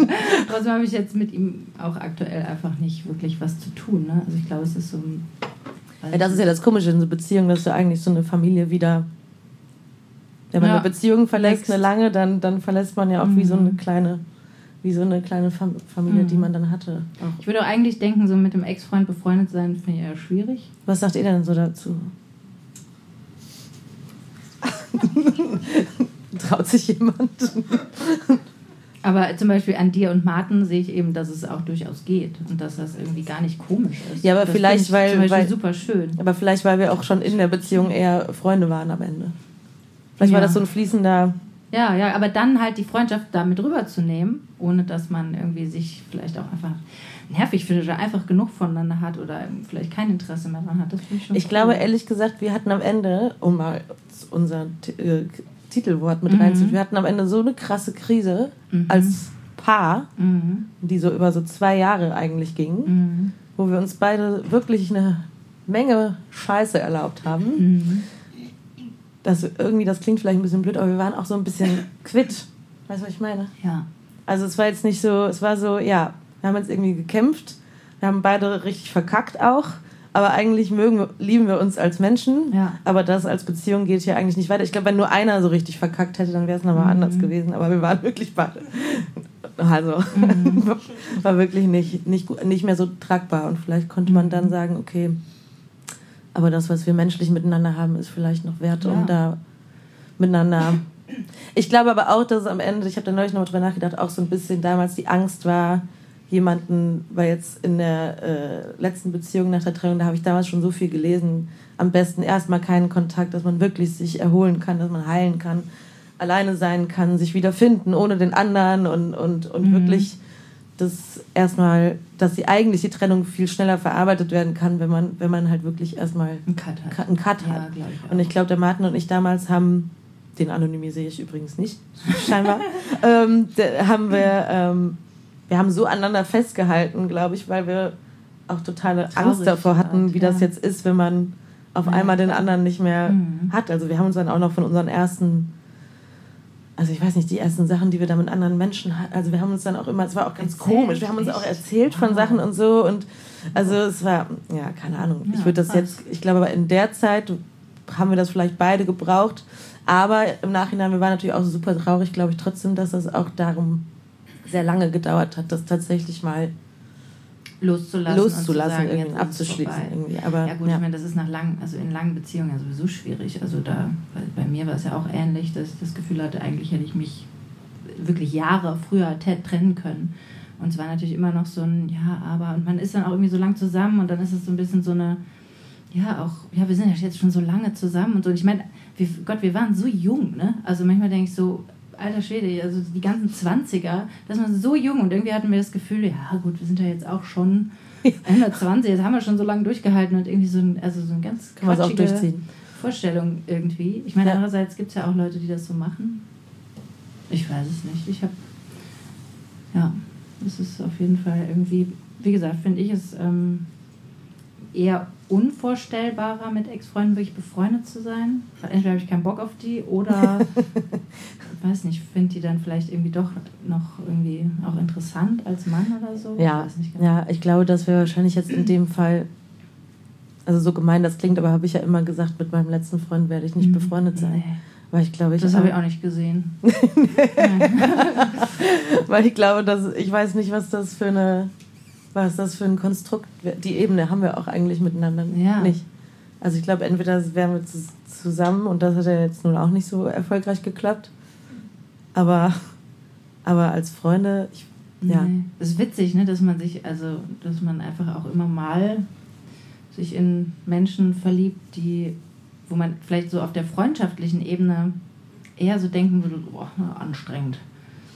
trotzdem habe ich jetzt mit ihm auch aktuell einfach nicht wirklich was zu tun. Ne? Also ich glaube, es ist so ein Ja, das ist ja das Komische in so Beziehungen, dass du eigentlich so eine Familie wieder. Wenn man Ja. eine Beziehung verlässt, Wächst. eine lange, dann, dann verlässt man ja auch wie so eine kleine, wie so eine kleine Fam Familie, die man dann hatte. Auch. Ich würde auch eigentlich denken, so mit dem Ex-Freund befreundet sein, finde ich eher schwierig. Was sagt ihr denn so dazu? Traut sich jemand? Aber zum Beispiel an dir und Martin sehe ich eben, dass es auch durchaus geht und dass das irgendwie gar nicht komisch ist. Ja, aber das vielleicht, ich weil- weil- super schön. Aber vielleicht, weil wir auch schon in der Beziehung eher Freunde waren am Ende. Vielleicht war Ja. das so ein fließender. Ja, ja, aber dann halt die Freundschaft damit rüberzunehmen, ohne dass man irgendwie sich vielleicht auch einfach nervig findet oder einfach genug voneinander hat oder vielleicht kein Interesse mehr dran hat. Das ich schon Ich cool. glaube, ehrlich gesagt, wir hatten am Ende, um mal unser Ti- äh, Titelwort mit Mhm. reinzuführen, wir hatten am Ende so eine krasse Krise Mhm. als Paar, Mhm. die so über so zwei Jahre eigentlich ging, Mhm. wo wir uns beide wirklich eine Menge Scheiße erlaubt haben. Mhm. Das irgendwie, das klingt vielleicht ein bisschen blöd, aber wir waren auch so ein bisschen quitt. Weißt du, was ich meine? Ja. Also es war jetzt nicht so, es war so, ja, wir haben jetzt irgendwie gekämpft, wir haben beide richtig verkackt auch, aber eigentlich mögen lieben wir uns als Menschen, Ja. aber das als Beziehung geht hier eigentlich nicht weiter. Ich glaube, wenn nur einer so richtig verkackt hätte, dann wäre es nochmal Mhm. anders gewesen, aber wir waren wirklich beide. Also Mhm. war wirklich nicht, nicht, nicht mehr so tragbar und vielleicht konnte man Mhm. dann sagen, okay, aber das, was wir menschlich miteinander haben, ist vielleicht noch wert, Ja. um da miteinander. Ich glaube aber auch, dass es am Ende, ich habe da neulich noch mal drüber nachgedacht, auch so ein bisschen damals die Angst war, jemanden, weil jetzt in der äh, letzten Beziehung nach der Trennung, da habe ich damals schon so viel gelesen, am besten erstmal keinen Kontakt, dass man wirklich sich erholen kann, dass man heilen kann, alleine sein kann, sich wieder finden ohne den anderen und, und, und Mhm. wirklich das erstmal, dass die eigentlich die Trennung viel schneller verarbeitet werden kann, wenn man, wenn man halt wirklich erstmal Ein Cut hat. einen Cut Ja, hat. glaub ich. Und ich glaube, der Martin und ich damals haben, den anonymisiere ich übrigens nicht, scheinbar, ähm, haben wir, ähm, wir haben so aneinander festgehalten, glaube ich, weil wir auch totale Angst Traurig davor hatten, wie das ja. jetzt ist, wenn man auf Ja, einmal den anderen nicht mehr Mhm. hat. Also wir haben uns dann auch noch von unseren ersten, also ich weiß nicht, die ersten Sachen, die wir da mit anderen Menschen hatten, also wir haben uns dann auch immer, es war auch ganz Erzählt, komisch, wir haben uns echt? auch erzählt von Wow. Sachen und so und also es war, ja, keine Ahnung. ich Ja, würde das krass. jetzt, ich glaube aber in der Zeit haben wir das vielleicht beide gebraucht, aber im Nachhinein, wir waren natürlich auch super traurig, glaube ich trotzdem, dass das auch darum sehr lange gedauert hat, das tatsächlich mal loszulassen, loszulassen, sagen, irgendwie abzuschließen. Irgendwie. Aber, Ja gut, ich meine, das ist nach langen, also in langen Beziehungen ja sowieso schwierig. Also da, bei, bei mir war es ja auch ähnlich, dass ich das Gefühl hatte, eigentlich hätte ich mich wirklich Jahre früher trennen können. Und es war natürlich immer noch so ein, ja, aber, und man ist dann auch irgendwie so lang zusammen und dann ist es so ein bisschen so eine, ja, auch, ja, wir sind ja jetzt schon so lange zusammen und so. Und ich meine, wir, Gott, wir waren so jung, ne? Also manchmal denke ich so, alter Schwede, also die ganzen 20er, das war so jung und irgendwie hatten wir das Gefühl, ja gut, wir sind ja jetzt auch schon 120, jetzt haben wir schon so lange durchgehalten und irgendwie so ein, also so ein ganz kann man auch durchziehen. Vorstellung irgendwie. Ich meine, Ja. andererseits gibt es ja auch Leute, die das so machen. Ich weiß es nicht. Ich habe, ja, es ist auf jeden Fall irgendwie, wie gesagt, finde ich es ähm, eher unvorstellbarer, mit Ex-Freunden wirklich befreundet zu sein. Entweder habe ich keinen Bock auf die oder, weiß nicht, finde die dann vielleicht irgendwie doch noch irgendwie auch interessant als Mann oder so. Ja, Ich genau. ja, ich glaube, dass wir wahrscheinlich jetzt in dem Fall, also so gemein das klingt, aber habe ich ja immer gesagt, mit meinem letzten Freund werde ich nicht Mhm. befreundet sein. Nee, Weil ich glaube, ich, das habe ich auch nicht gesehen. weil ich glaube, dass ich weiß nicht, was das für eine, was das für ein Konstrukt, die Ebene haben wir auch eigentlich miteinander Ja. nicht. Also ich glaube, entweder wären wir zus- zusammen und das hat ja jetzt nun auch nicht so erfolgreich geklappt, aber, aber als Freunde, ich, ja. Nee. Ist witzig, ne, dass man sich, also, dass man einfach auch immer mal sich in Menschen verliebt, die, wo man vielleicht so auf der freundschaftlichen Ebene eher so denken würde, boah, anstrengend.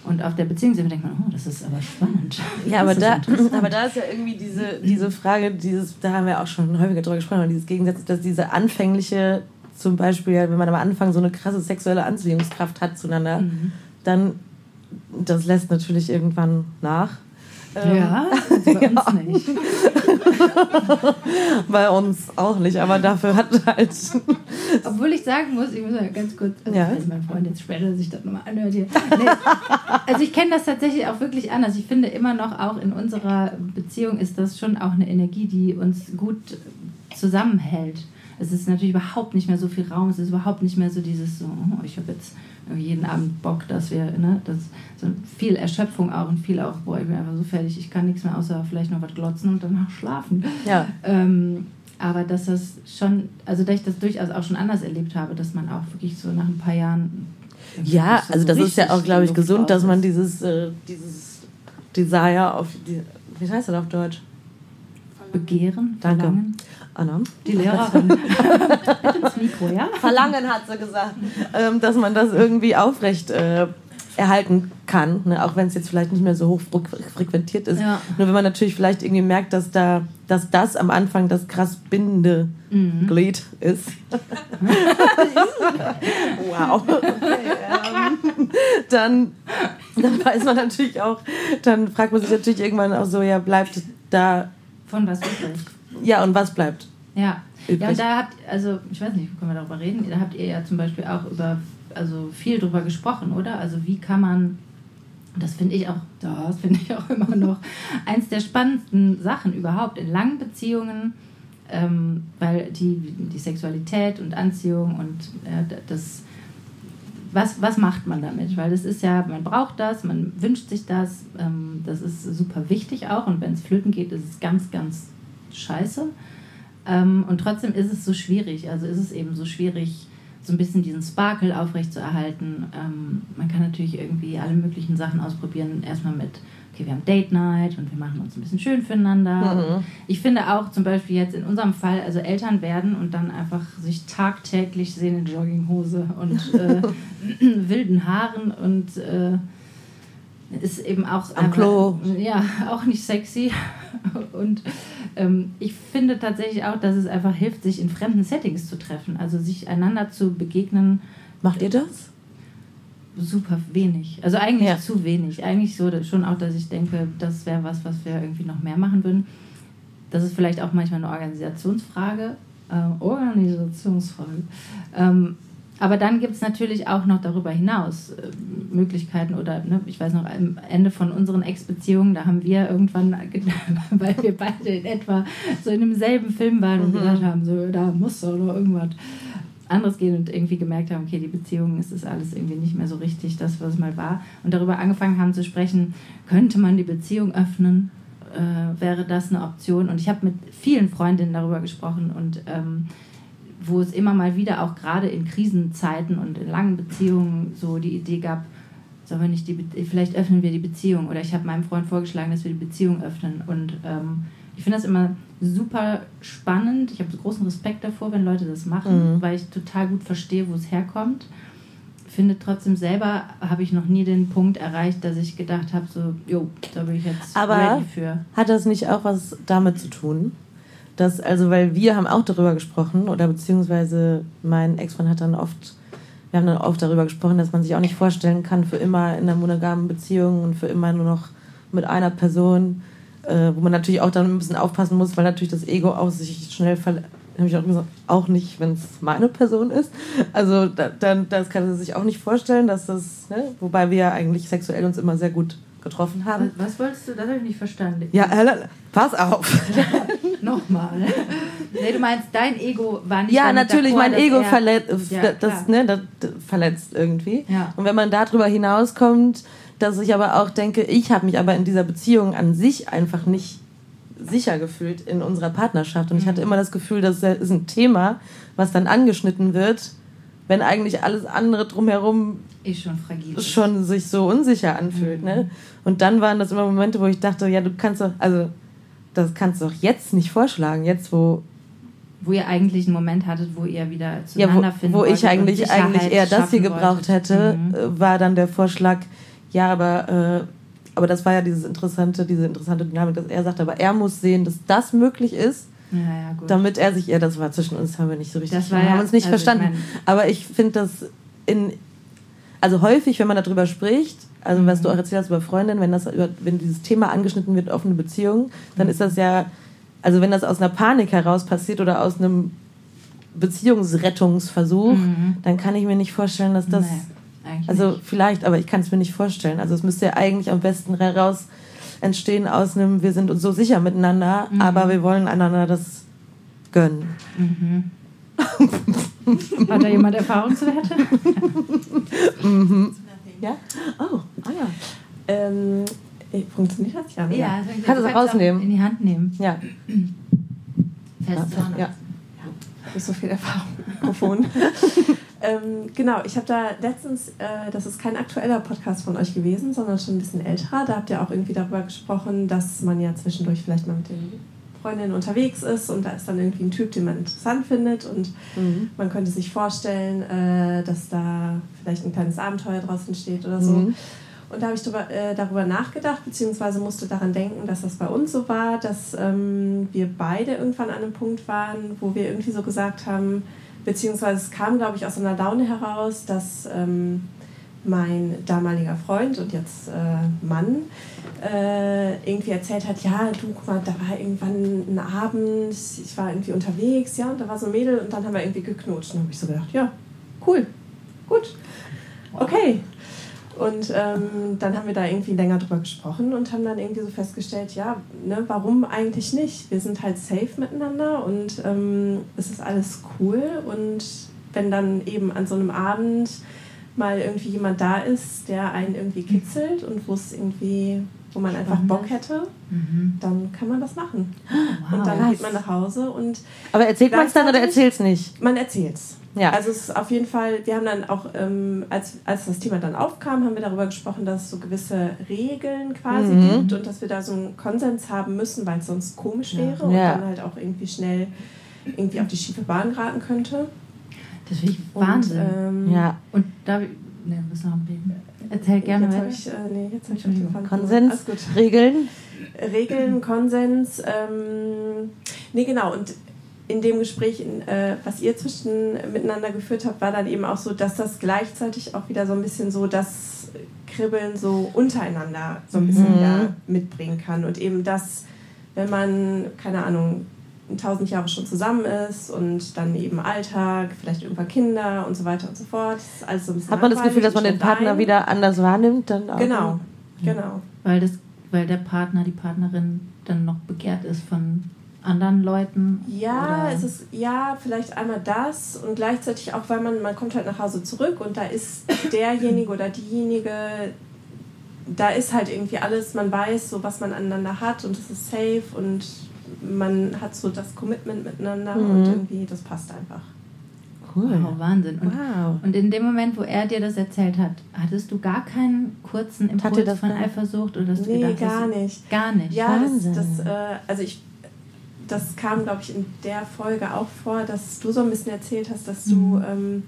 Und auf der Beziehungsebene denkt man, oh, das ist aber spannend. Ja, aber da, aber da ist ja irgendwie diese, diese Frage, dieses, da haben wir auch schon häufiger drüber gesprochen, dieses Gegensatz, dass diese anfängliche, zum Beispiel, wenn man am Anfang so eine krasse sexuelle Anziehungskraft hat zueinander, Mhm. Dann, das lässt natürlich irgendwann nach. Ähm, Ja, also bei uns nicht. Bei uns auch nicht, aber dafür hat halt. Obwohl ich sagen muss, ich muss mal ganz kurz, also Ja. falls mein Freund jetzt später sich das nochmal anhört hier. Nee, also ich kenne das tatsächlich auch wirklich anders. Ich finde immer noch auch in unserer Beziehung ist das schon auch eine Energie, die uns gut zusammenhält. Es ist natürlich überhaupt nicht mehr so viel Raum, es ist überhaupt nicht mehr so dieses, so, oh, ich habe jetzt jeden Abend Bock, dass wir, ne, das so viel Erschöpfung auch und viel auch, boah, ich bin einfach so fertig, ich kann nichts mehr außer vielleicht noch was glotzen und danach schlafen. Ja. Ähm, aber dass das schon, also dass ich das durchaus auch schon anders erlebt habe, dass man auch wirklich so nach ein paar Jahren. Ja, so also das ist ja auch, glaube ich, gesund, dass man dieses, äh, dieses Desire auf, die, wie heißt das auf Deutsch? Begehren, Danke. Verlangen. Anna. Die Lehrerin. ins Mikro, ja? Verlangen hat sie gesagt, ähm, dass man das irgendwie aufrecht äh, erhalten kann, ne? auch wenn es jetzt vielleicht nicht mehr so hoch frequentiert ist. Ja. Nur wenn man natürlich vielleicht irgendwie merkt, dass da, dass das am Anfang das krass bindende mhm. Glied ist. wow. Ähm, dann, dann weiß man natürlich auch, dann fragt man sich natürlich irgendwann auch so, ja, bleibt da. Von was übrig? Ja, und was bleibt? Ja. Übrig? Ja, und da habt, also ich weiß nicht, können wir darüber reden? Da habt ihr ja zum Beispiel auch über also viel drüber gesprochen, oder? Also wie kann man, das finde ich auch, das finde ich auch immer noch eins der spannendsten Sachen überhaupt in langen Beziehungen, ähm, weil die, die Sexualität und Anziehung und äh, das, was, was macht man damit? Weil das ist ja, man braucht das, man wünscht sich das, ähm, das ist super wichtig auch und wenn es flöten geht, ist es ganz, ganz scheiße. Ähm, und trotzdem ist es so schwierig, also ist es eben so schwierig, so ein bisschen diesen Sparkle aufrechtzuerhalten. Ähm, man kann natürlich irgendwie alle möglichen Sachen ausprobieren. Erstmal mit, okay, wir haben Date Night und wir machen uns ein bisschen schön füreinander. Mhm. Ich finde auch zum Beispiel jetzt in unserem Fall, also Eltern werden und dann einfach sich tagtäglich sehen in Jogginghose und äh, wilden Haaren und äh, ist eben auch am einfach, Klo. Ja, auch nicht sexy. Und ich finde tatsächlich auch, dass es einfach hilft, sich in fremden Settings zu treffen, also sich einander zu begegnen. Macht ihr das? Super wenig. Also eigentlich ja. zu wenig. Eigentlich so schon auch, dass ich denke, das wäre was, was wir irgendwie noch mehr machen würden. Das ist vielleicht auch manchmal eine Organisationsfrage. Äh, Organisationsfrage. Ähm, aber dann gibt es natürlich auch noch darüber hinaus äh, Möglichkeiten oder ne, ich weiß noch, am Ende von unseren Ex-Beziehungen, da haben wir irgendwann, weil wir beide in etwa so in demselben Film waren und mhm. gesagt haben, so da muss doch noch irgendwas anderes gehen und irgendwie gemerkt haben, okay, die Beziehung ist das alles irgendwie nicht mehr so richtig, das, was es mal war. Und darüber angefangen haben zu sprechen, könnte man die Beziehung öffnen? Äh, wäre das eine Option? Und ich habe mit vielen Freundinnen darüber gesprochen und ähm, wo es immer mal wieder auch gerade in Krisenzeiten und in langen Beziehungen so die Idee gab, sollen wir nicht die, vielleicht öffnen wir die Beziehung oder ich habe meinem Freund vorgeschlagen, dass wir die Beziehung öffnen und ähm, ich finde das immer super spannend. Ich habe großen Respekt davor, wenn Leute das machen, mhm. weil ich total gut verstehe, wo es herkommt. Finde trotzdem selber habe ich noch nie den Punkt erreicht, dass ich gedacht habe, so, jo, da bin ich jetzt Aber ready für. Hat das nicht auch was damit zu tun? Dass, also weil wir haben auch darüber gesprochen oder beziehungsweise mein Ex-Freund hat dann oft, wir haben dann oft darüber gesprochen, dass man sich auch nicht vorstellen kann, für immer in einer monogamen Beziehung und für immer nur noch mit einer Person, äh, wo man natürlich auch dann ein bisschen aufpassen muss, weil natürlich das Ego auch sich schnell verletzt habe ich auch gesagt, auch nicht, wenn es meine Person ist. Also da, dann, das kann er sich auch nicht vorstellen, dass das, ne? wobei wir ja eigentlich sexuell uns immer sehr gut getroffen haben. Was, was wolltest du? Das habe ich nicht verstanden. Ja, pass auf. Nochmal. Nee, du meinst, dein Ego war nicht Ja, natürlich, davor, mein Ego verletzt, ja, das, ne, das verletzt irgendwie. Ja. Und wenn man darüber hinauskommt, dass ich aber auch denke, ich habe mich aber in dieser Beziehung an sich einfach nicht sicher gefühlt in unserer Partnerschaft. Und ich hatte mhm. immer das Gefühl, das ist ein Thema, was dann angeschnitten wird, wenn eigentlich alles andere drumherum ist schon fragil. Schon sich so unsicher anfühlt. Ne? Mhm. Ne? Und dann waren das immer Momente, wo ich dachte, ja, du kannst doch, also das kannst du doch jetzt nicht vorschlagen, jetzt wo. Wo ihr eigentlich einen Moment hattet, wo ihr wieder zueinander ja, wo, finden Wo ich eigentlich, eigentlich eher das hier gebraucht wolltet. hätte, mhm. Äh, war dann der Vorschlag, ja, aber, äh, aber das war ja dieses interessante, diese interessante Dynamik, dass er sagt, aber er muss sehen, dass das möglich ist. Ja, ja, damit er sich, ja, das war zwischen uns, haben wir nicht so richtig, das war haben uns nicht also verstanden. Ich mein, aber ich finde das in, also häufig, wenn man darüber spricht, also was du auch erzählt hast über Freundinnen, wenn das wenn dieses Thema angeschnitten wird, offene Beziehung, dann ist das ja, also wenn das aus einer Panik heraus passiert oder aus einem Beziehungsrettungsversuch, mhm. dann kann ich mir nicht vorstellen, dass das, nee, also nicht. vielleicht, aber ich kann es mir nicht vorstellen. Also es müsste ja eigentlich am besten heraus entstehen aus einem, wir sind uns so sicher miteinander, mhm. aber wir wollen einander das gönnen. Mhm. Hat da jemand Erfahrungswerte? mhm. Ja? Oh, ah ja. Ähm, funktioniert das ja? Ja, ja. kannst du es rausnehmen. In die Hand nehmen. Ja. Fest ja. ja. Nicht so viel Erfahrung Mikrofon. ähm, genau, ich habe da letztens, äh, das ist kein aktueller Podcast von euch gewesen, sondern schon ein bisschen älterer. Da habt ihr auch irgendwie darüber gesprochen, dass man ja zwischendurch vielleicht mal mit den Freundinnen unterwegs ist und da ist dann irgendwie ein Typ, den man interessant findet und mhm. man könnte sich vorstellen, äh, dass da vielleicht ein kleines Abenteuer draus entsteht oder so. Mhm. Und da habe ich darüber, äh, darüber nachgedacht, beziehungsweise musste daran denken, dass das bei uns so war, dass ähm, wir beide irgendwann an einem Punkt waren, wo wir irgendwie so gesagt haben, beziehungsweise es kam, glaube ich, aus einer Laune heraus, dass ähm, mein damaliger Freund und jetzt äh, Mann äh, irgendwie erzählt hat, ja, du, guck mal, da war irgendwann ein Abend, ich war irgendwie unterwegs, ja, und da war so ein Mädel und dann haben wir irgendwie geknutscht. Und habe ich so gedacht, ja, cool, gut, okay. Und ähm, dann haben wir da irgendwie länger drüber gesprochen und haben dann irgendwie so festgestellt, ja, ne, warum eigentlich nicht? Wir sind halt safe miteinander und ähm, es ist alles cool. Und wenn dann eben an so einem Abend mal irgendwie jemand da ist, der einen irgendwie kitzelt und wo es irgendwie, wo man einfach Bock hätte, mhm. dann kann man das machen. Wow, und dann krass. geht man nach Hause und. Aber erzählt man es dann oder erzählt es nicht? Man erzählt es. Ja. Also es ist auf jeden Fall, wir haben dann auch, ähm, als, als das Thema dann aufkam, haben wir darüber gesprochen, dass es so gewisse Regeln quasi mhm. gibt und dass wir da so einen Konsens haben müssen, weil es sonst komisch wäre ja. und ja. dann halt auch irgendwie schnell irgendwie auf die schiefe Bahn geraten könnte. Das finde ich Wahnsinn. Und, ähm, ja. Und da, ne, müssen wir noch reden. Erzähl gerne jetzt weiter. Ich, äh, nee, jetzt habe ich den Faden Konsens, Regeln. Regeln, Konsens. Ähm, nee, genau. Und in dem Gespräch, in, äh, was ihr zwischen miteinander geführt habt, war dann eben auch so, dass das gleichzeitig auch wieder so ein bisschen so das Kribbeln so untereinander so ein bisschen mhm. mitbringen kann. Und eben das, wenn man, keine Ahnung, tausend Jahre schon zusammen ist und dann eben Alltag, vielleicht irgendwann Kinder und so weiter und so fort. alles so ein Hat man das Gefühl, dass man den Partner ein. wieder anders wahrnimmt? Dann auch genau, genau. Weil, das, weil der Partner, die Partnerin dann noch begehrt ist von anderen Leuten? Ja, oder? es ist ja vielleicht einmal das und gleichzeitig auch, weil man, man kommt halt nach Hause zurück und da ist derjenige oder diejenige, da ist halt irgendwie alles, man weiß so, was man aneinander hat und es ist safe und man hat so das Commitment miteinander mhm. und irgendwie, das passt einfach. Cool. Wow, Wahnsinn. Und, wow. und in dem Moment, wo er dir das erzählt hat, hattest du gar keinen kurzen Impuls von Eifersucht? Oder nee, gedacht, gar nicht. Gar nicht. Ja, Wahnsinn. das, das äh, also ich das kam, glaube ich, in der Folge auch vor, dass du so ein bisschen erzählt hast, dass du mhm. ähm,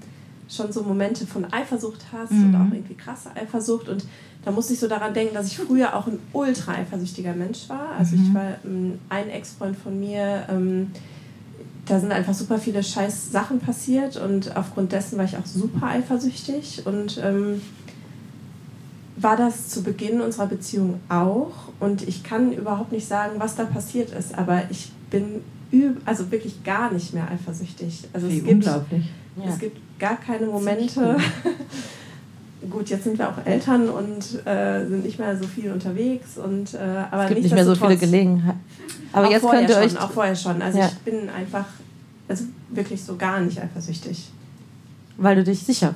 schon so Momente von Eifersucht hast mhm. und auch irgendwie krasse Eifersucht. Und da musste ich so daran denken, dass ich früher auch ein ultra eifersüchtiger Mensch war. Also mhm. ich war ähm, ein Ex-Freund von mir, ähm, da sind einfach super viele scheiß Sachen passiert und aufgrund dessen war ich auch super eifersüchtig und ähm, war das zu Beginn unserer Beziehung auch. Und ich kann überhaupt nicht sagen, was da passiert ist, aber ich bin also wirklich gar nicht mehr eifersüchtig. Also Wie es gibt, unglaublich. Ja. Es gibt gar keine Momente. Gut, jetzt sind wir auch Eltern und äh, sind nicht mehr so viel unterwegs und äh, aber es gibt nicht mehr so viele Gelegenheiten. Aber jetzt könnt ihr schon, euch auch vorher schon. Also ja. ich bin einfach also wirklich so gar nicht eifersüchtig. Weil du dich sicher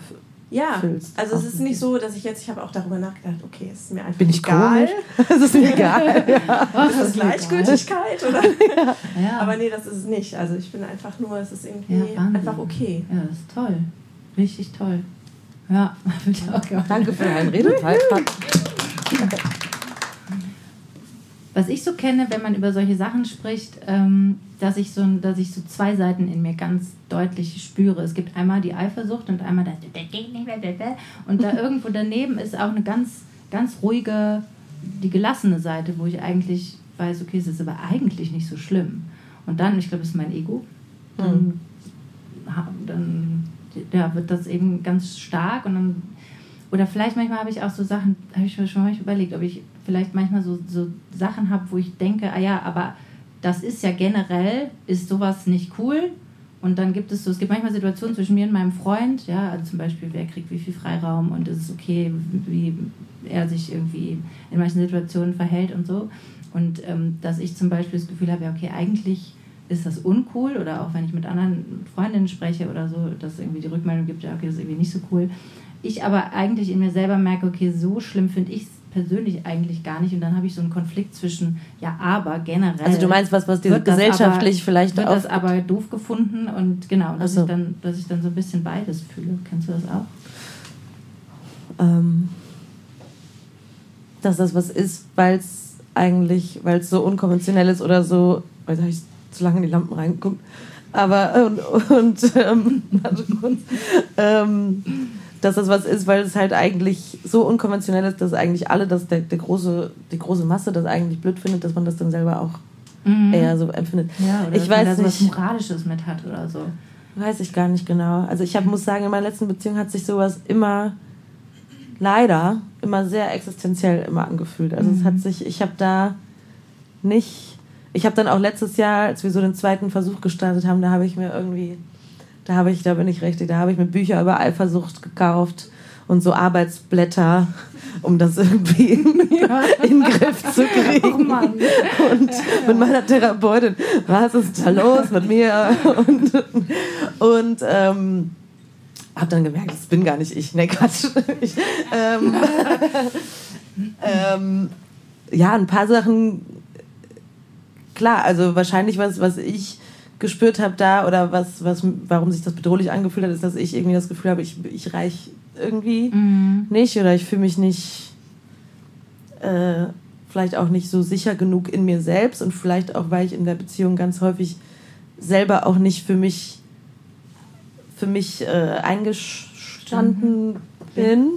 ja, fühlst. also es ist nicht so, dass ich jetzt, ich habe auch darüber nachgedacht, okay, es ist mir einfach Bin ich egal. Es ist mir egal. ja. Ist das Gleichgültigkeit? Oder? Ja. ja. Aber nee, das ist es nicht. Also ich bin einfach nur, es ist irgendwie ja, einfach okay. Ja, das ist toll. Richtig toll. Ja, Danke für deinen Redebeitrag. Was ich so kenne, wenn man über solche Sachen spricht, ähm, dass, ich so, dass ich so zwei Seiten in mir ganz deutlich spüre. Es gibt einmal die Eifersucht und einmal das und da irgendwo daneben ist auch eine ganz, ganz ruhige, die gelassene Seite, wo ich eigentlich weiß, okay, es ist aber eigentlich nicht so schlimm. Und dann, ich glaube, es ist mein Ego, dann, mhm. dann ja, wird das eben ganz stark und dann oder vielleicht manchmal habe ich auch so Sachen, habe ich mir schon mal überlegt, ob ich vielleicht manchmal so, so Sachen habe, wo ich denke, ah ja, aber das ist ja generell, ist sowas nicht cool. Und dann gibt es so, es gibt manchmal Situationen zwischen mir und meinem Freund, ja, also zum Beispiel, wer kriegt wie viel Freiraum und ist es okay, wie er sich irgendwie in manchen Situationen verhält und so. Und ähm, dass ich zum Beispiel das Gefühl habe, ja, okay, eigentlich ist das uncool oder auch wenn ich mit anderen Freundinnen spreche oder so, dass irgendwie die Rückmeldung gibt, ja, okay, das ist irgendwie nicht so cool. Ich aber eigentlich in mir selber merke, okay, so schlimm finde ich es persönlich eigentlich gar nicht und dann habe ich so einen Konflikt zwischen, ja, aber generell. Also du meinst was, was dir gesellschaftlich aber, vielleicht wird das aber doof gefunden und genau, dass, so. ich dann, dass ich dann so ein bisschen beides fühle. Kennst du das auch? Ähm, dass das was ist, weil es eigentlich, weil es so unkonventionell ist oder so, weil da habe ich zu lange in die Lampen reingeguckt, aber und, und ähm, ähm, dass das was ist, weil es halt eigentlich so unkonventionell ist, dass eigentlich alle, dass der, der große, die große Masse das eigentlich blöd findet, dass man das dann selber auch mhm. eher so empfindet. Ja, oder ich weiß man da nicht, was Moralisches mit hat oder so. Weiß ich gar nicht genau. Also ich hab, muss sagen, in meiner letzten Beziehung hat sich sowas immer leider immer sehr existenziell immer angefühlt. Also mhm. es hat mhm. sich, ich habe da nicht, ich habe dann auch letztes Jahr, als wir so den zweiten Versuch gestartet haben, da habe ich mir irgendwie, da habe ich, da bin ich richtig, da habe ich mir Bücher über Eifersucht gekauft und so Arbeitsblätter, um das irgendwie ja. in den Griff zu kriegen. Oh. Und mit meiner Therapeutin, was ist da los mit mir? Und, und ähm, habe dann gemerkt, das bin gar nicht ich. Ne, Quatsch. Ich, ähm, ähm, ja, ein paar Sachen, klar, also wahrscheinlich was, was ich gespürt habe da oder was, was, warum sich das bedrohlich angefühlt hat, ist, dass ich irgendwie das Gefühl habe, ich, ich reich irgendwie mhm. nicht oder ich fühle mich nicht äh, vielleicht auch nicht so sicher genug in mir selbst und vielleicht auch, weil ich in der Beziehung ganz häufig selber auch nicht für mich für mich äh, eingestanden bin.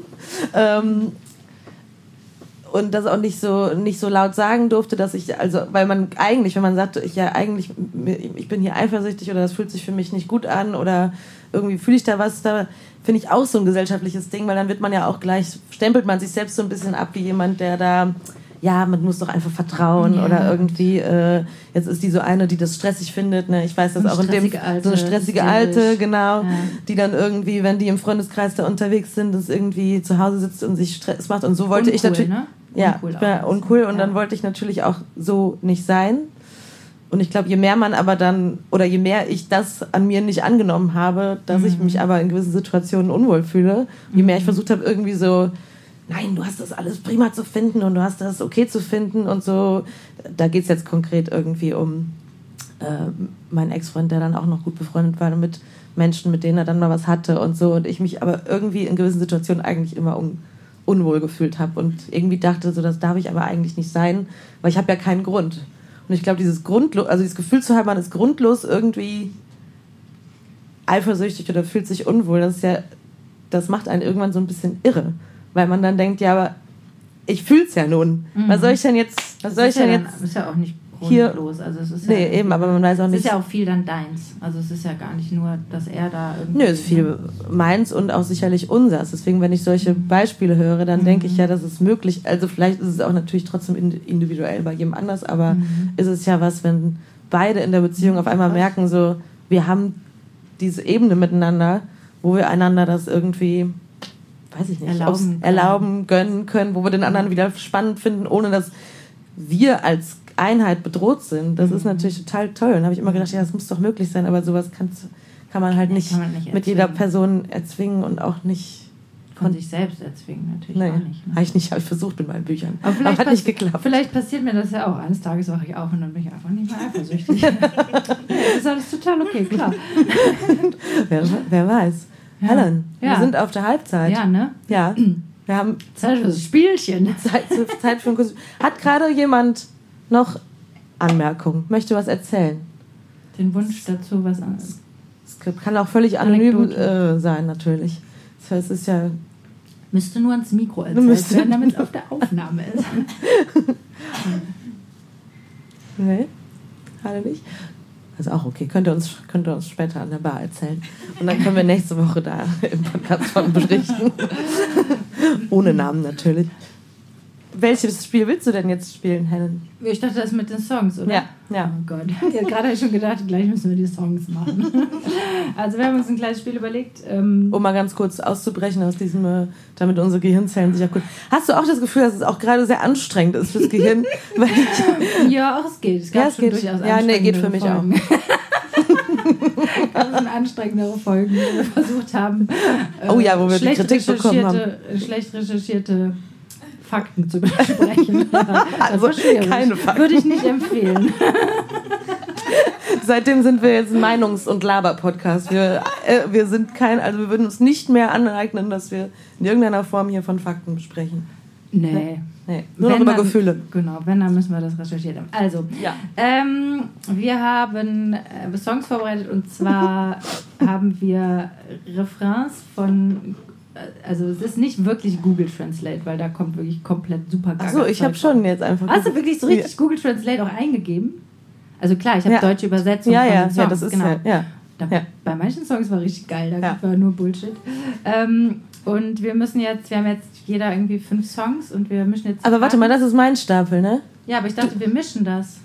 Ähm, und das auch nicht so nicht so laut sagen durfte, dass ich also weil man eigentlich, wenn man sagt, ich ja eigentlich ich bin hier eifersüchtig oder das fühlt sich für mich nicht gut an oder irgendwie fühle ich da was, da finde ich auch so ein gesellschaftliches Ding, weil dann wird man ja auch gleich stempelt man sich selbst so ein bisschen ab wie jemand, der da ja, man muss doch einfach vertrauen ja. oder irgendwie, äh, jetzt ist die so eine, die das stressig findet, ne? ich weiß das auch in dem, Alte, so eine stressige Alte, genau, ja. die dann irgendwie, wenn die im Freundeskreis da unterwegs sind, das irgendwie zu Hause sitzt und sich Stress macht und so wollte uncool, ich natürlich, ne? Ja, uncool, ich bin uncool und ja. dann wollte ich natürlich auch so nicht sein. Und ich glaube, je mehr man aber dann, oder je mehr ich das an mir nicht angenommen habe, dass mhm. ich mich aber in gewissen Situationen unwohl fühle, je mehr ich mhm. versucht habe, irgendwie so, nein, du hast das alles prima zu finden und du hast das okay zu finden und so. Da geht es jetzt konkret irgendwie um äh, meinen Ex-Freund, der dann auch noch gut befreundet war mit Menschen, mit denen er dann mal was hatte und so. Und ich mich aber irgendwie in gewissen Situationen eigentlich immer un unwohl gefühlt habe und irgendwie dachte, so das darf ich aber eigentlich nicht sein, weil ich habe ja keinen Grund. Und ich glaube, dieses grundlos, also dieses Gefühl zu haben, man ist grundlos irgendwie eifersüchtig oder fühlt sich unwohl, das ist ja, das macht einen irgendwann so ein bisschen irre. Weil man dann denkt, ja, aber ich fühle es ja nun. Mhm. Was soll ich denn jetzt, was das soll ich denn ja jetzt? Dann, ist ja auch nicht grundlos. Also es ist nee, ja, eben, aber man weiß auch nicht. Es ist ja auch viel dann deins. Also es ist ja gar nicht nur, dass er da irgendwie. Nö, es ist viel meins und auch sicherlich unseres. Deswegen, wenn ich solche mhm. Beispiele höre, dann mhm. denke ich ja, das ist möglich. Also vielleicht ist es auch natürlich trotzdem individuell bei jedem anders, aber mhm. ist es ja was, wenn beide in der Beziehung auf einmal merken, so, wir haben diese Ebene miteinander, wo wir einander das irgendwie weiß ich nicht, erlauben, erlauben gönnen können, wo wir den anderen wieder spannend finden, ohne dass wir als Einheit bedroht sind. Das mhm. ist natürlich total toll. Und da habe ich immer gedacht, ja, das muss doch möglich sein, aber sowas kannst, kann man halt nicht, man nicht mit jeder Person erzwingen und auch nicht von sich selbst erzwingen natürlich nee, auch nicht. Ne? Habe ich nicht, habe ich versucht mit meinen Büchern. Aber, vielleicht Aber hat nicht geklappt. Vielleicht passiert mir das ja auch. Eines Tages wache ich auf und dann bin ich einfach nicht mehr eifersüchtig. das ist alles total okay, klar. wer, wer weiß. Ja. Helen, ja. wir sind auf der Halbzeit. Ja, ne? Ja. Wir haben Zeit für das Spielchen. Zeit, Zeit für ein Hat gerade jemand noch Anmerkungen? Möchte was erzählen? Den Wunsch dazu, was anderes. Es kann auch völlig anonym äh, sein, natürlich. Das heißt, es ist ja. Müsste nur ans Mikro erzählt werden, damit es auf der Aufnahme ist. nee, gerade nicht. Also auch okay, könnt ihr, uns, könnt ihr uns später an der Bar erzählen. Und dann können wir nächste Woche da im Podcast von berichten. Ohne Namen natürlich. Welches Spiel willst du denn jetzt spielen, Helen? Ich dachte, das mit den Songs, oder? Ja. Ja. Oh Gott. Gerade habe ich schon gedacht, gleich müssen wir die Songs machen. Also wir haben uns ein kleines Spiel überlegt. Ähm, Um mal ganz kurz auszubrechen aus diesem, äh, damit unsere Gehirnzellen sich erkunden. Hast du auch das Gefühl, dass es auch gerade sehr anstrengend ist fürs Gehirn? Ja, auch es geht. Es gab Ja, es schon geht. durchaus Ja, nee, geht für mich Folgen. gab schon anstrengendere Folgen, wo wir versucht haben, äh, Oh ja, wo wir die schlecht Kritik bekommen recherchierte- Schlecht recherchierte Fakten zu besprechen. Das Also keine Fakten. Würde ich nicht empfehlen. seitdem sind wir jetzt ein Meinungs- und Laber-Podcast. Wir, äh, wir sind kein, also wir würden uns nicht mehr aneignen, dass wir in irgendeiner Form hier von Fakten sprechen. Nee. Nee, nur noch Wenn über dann- Gefühle. Genau, wenn, dann müssen wir das recherchiert haben. Also, Ja. ähm, wir haben äh, Songs vorbereitet und zwar haben wir Refrains von, also es ist nicht wirklich Google Translate, weil da kommt wirklich komplett super Achso, ich habe schon jetzt einfach. Hast du wirklich so richtig Google Translate auch eingegeben? Also klar, ich habe Ja. deutsche Übersetzung Ja, ja, Songs, ja, das ist genau. ja. ja. Da, Ja. Bei manchen Songs war richtig geil, da Ja. war nur Bullshit. Ähm, und wir müssen jetzt, wir haben jetzt jeder irgendwie fünf Songs und wir mischen jetzt. Aber warte mal, das ist mein Stapel, ne? Ja, aber ich dachte, wir mischen das.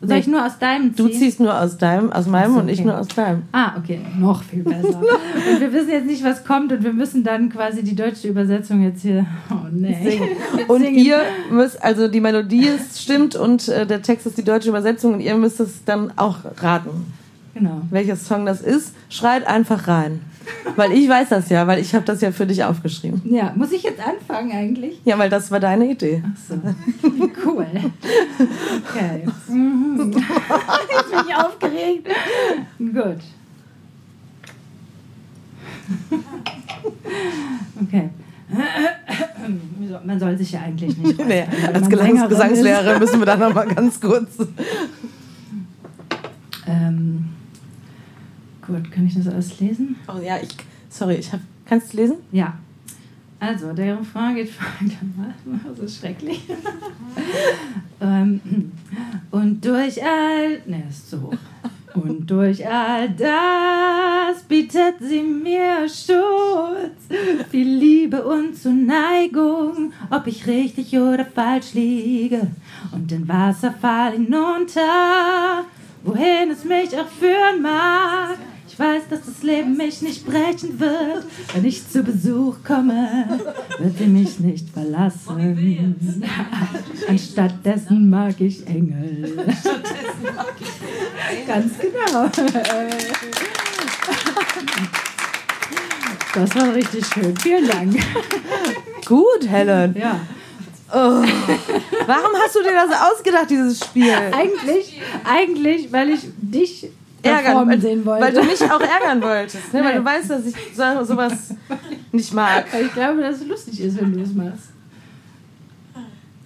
Soll Nee. ich nur aus deinem ziehen? Du ziehst nur aus deinem, aus meinem so, und ich okay. nur aus deinem. Ah, okay, noch viel besser. und wir wissen jetzt nicht, was kommt und wir müssen dann quasi die deutsche Übersetzung jetzt hier. Oh nee. Singen. Und singen. ihr müsst, also die Melodie ist, stimmt und äh, der Text ist die deutsche Übersetzung und ihr müsst es dann auch raten, Genau. welcher Song das ist. Schreit einfach rein. Weil ich weiß das ja, weil ich habe das ja für dich aufgeschrieben. Ja, muss ich jetzt anfangen eigentlich? Ja, weil das war deine Idee. Ach so. Cool. Okay. Mhm. Jetzt bin ich aufgeregt. Gut. Okay. Man soll sich ja eigentlich nicht Nee, als Gesangs Gesangslehrerin müssen wir da noch mal ganz kurz. Ähm, gut, kann ich das alles lesen? Oh ja, ich, sorry, ich hab, kannst du lesen? Ja. Also, der Refrain geht folgendermaßen. Das ist schrecklich. ähm, und durch all. Ne, ist zu hoch. Und durch all das bietet sie mir Schutz, viel Liebe und Zuneigung, ob ich richtig oder falsch liege. Und den Wasserfall hinunter, wohin es mich auch führen mag. Ich weiß, dass das Leben mich nicht brechen wird. Wenn ich zu Besuch komme, wird sie mich nicht verlassen. Anstattdessen mag ich Engel. Ganz genau. Das war richtig schön. Vielen Dank. Gut, Helen. Ja. Oh. Warum hast du dir das ausgedacht, dieses Spiel? Eigentlich, eigentlich, weil ich dich Ärgern, weil, sehen wollte. weil du mich auch ärgern wolltest. Ne? Weil du weißt, dass ich so, sowas nicht mag. Weil ich glaube, dass es lustig ist, wenn du es machst.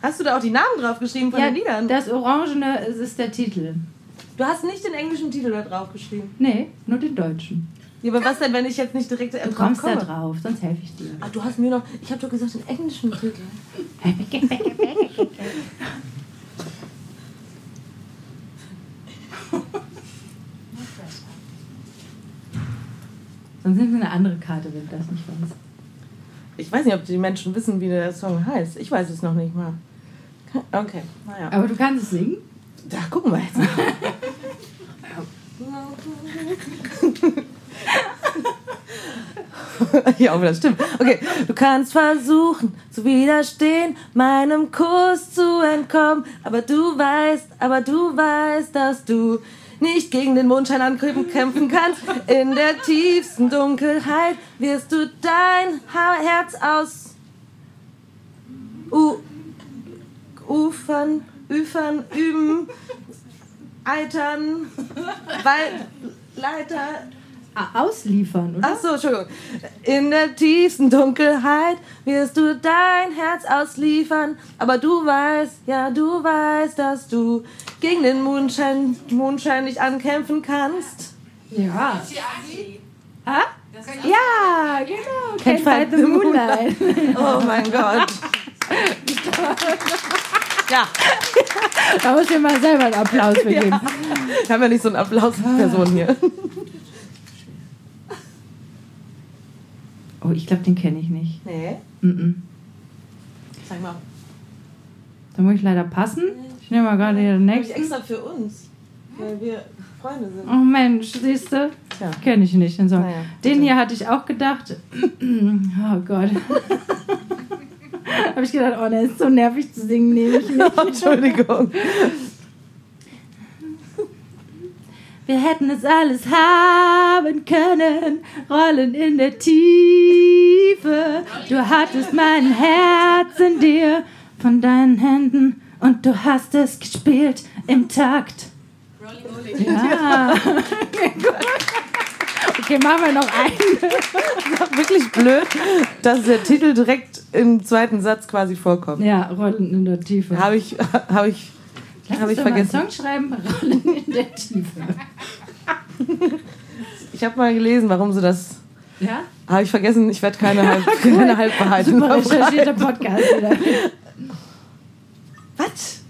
Hast du da auch die Namen drauf geschrieben von Ja, den Liedern? das Orangene ist der Titel. Du hast nicht den englischen Titel da drauf geschrieben. Nee, nur den deutschen. Ja, aber was denn, wenn ich jetzt nicht direkt Du drauf kommst da komme? drauf, sonst helfe ich dir. Ach, du hast mir noch. Ich habe doch gesagt den englischen Titel. Sonst nimmst du eine andere Karte, wenn du das nicht weißt. Ich weiß nicht, ob die Menschen wissen, wie der Song heißt. Ich weiß es noch nicht mal. Okay, naja. Aber du kannst es singen? Da gucken wir jetzt mal. ja, aber das stimmt. Okay, du kannst versuchen zu widerstehen, meinem Kuss zu entkommen, aber du weißt, aber du weißt, dass du nicht gegen den Mondschein ankämpfen kämpfen kannst. In der tiefsten Dunkelheit wirst du dein Herz aus U Ufern, Üfern, üben, eitern, weil Leiter. Ausliefern, oder? Ach so, Entschuldigung. In der tiefsten Dunkelheit wirst du dein Herz ausliefern, aber du weißt, ja, du weißt, dass du gegen den Mondschein, Mondschein nicht ankämpfen kannst. Ja. Ah? Ja, genau. Can't Can't fight fight the moonlight. Oh mein Gott. ja, da muss ich mir mal selber einen Applaus für geben. wir haben ja nicht so eine Applausperson hier. Oh, ich glaube, den kenne ich nicht. Nee, Mm -mm. sag mal. Da muss ich leider passen. Ich nehme mal gerade hier den Hab ich nächsten. extra für uns. Weil wir Freunde sind. Oh Mensch, siehst du? Tja. Kenne ich nicht den Song. Naja, den hier hatte ich auch gedacht. Oh Gott. Habe ich gedacht, oh, der ist so nervig zu singen, nehme ich nicht. Entschuldigung. Wir hätten es alles haben können, rollen in der Tiefe. Du hattest mein Herz in dir, von deinen Händen, und du hast es gespielt im Takt. Ja. Okay, machen wir noch einen. Doch wirklich blöd, dass der Titel direkt im zweiten Satz quasi vorkommt. Ja, rollen in der Tiefe. Habe ich, habe ich, Lass uns ich doch mal einen vergessen. Song schreiben, rollen in der Tiefe. Ich habe mal gelesen, warum sie das. Ja? Habe ich vergessen, ich werde keine, Halb, keine Halbwahrheiten Super recherchierter. Podcast wieder. Was?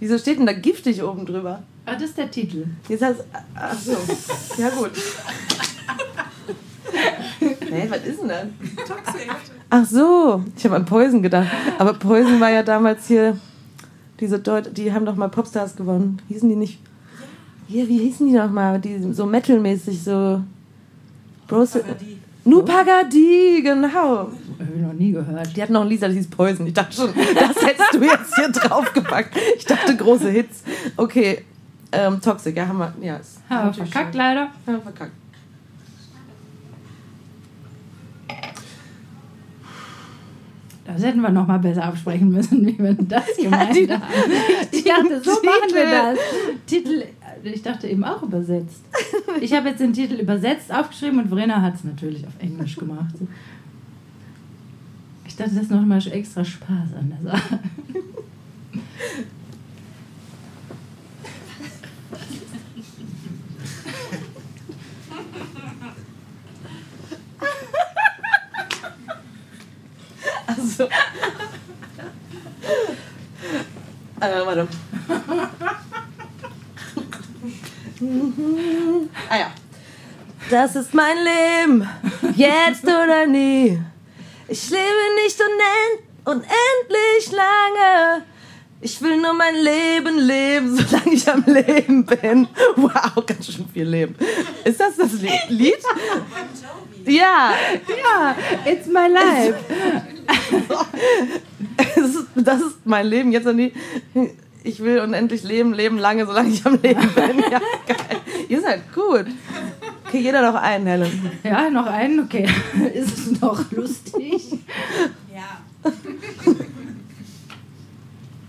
Wieso steht denn da giftig oben drüber? Ah, das ist der Titel. Jetzt heißt, ach so. Ja gut. Hä, was ist denn das? Ach so, ich habe an Poison gedacht. Aber Poison war ja damals hier diese Deut die haben doch mal Popstars gewonnen. Hießen die nicht? Hier, wie hießen die noch mal? Die so metalmäßig so Bros Nupagadi, genau. Habe ich noch nie gehört. Die hatten noch ein Lied, das hieß Poison. Ich dachte schon, das hättest du jetzt hier draufgepackt. Ich dachte, große Hits. Okay, ähm, Toxic, ja, haben wir. Ja, ist Haben wir verkackt leider. Haben wir verkackt. Das hätten wir noch mal besser absprechen müssen, wie wir das gemeint die- haben. Ich dachte, so Titel. machen wir das. Titel, ich dachte eben auch übersetzt. Ich habe jetzt den Titel übersetzt aufgeschrieben und Verena hat es natürlich auf Englisch gemacht. Ich dachte, das ist noch mal extra Spaß an der Sache. Also. äh, warte. ah ja. Das ist mein Leben, jetzt oder nie. Ich lebe nicht unend unendlich lange. Ich will nur mein Leben leben, solange ich am Leben bin. Wow, ganz schön viel Leben. Ist das das Lied? Lied? Ja, Ja, it's my life. das ist, das ist mein Leben jetzt und nie. Ich will unendlich leben, leben lange, solange ich am Leben bin. Ja, geil. Ihr seid gut. Okay, jeder noch einen, Helen. Ja, noch einen, okay. Ist es noch lustig? Ja.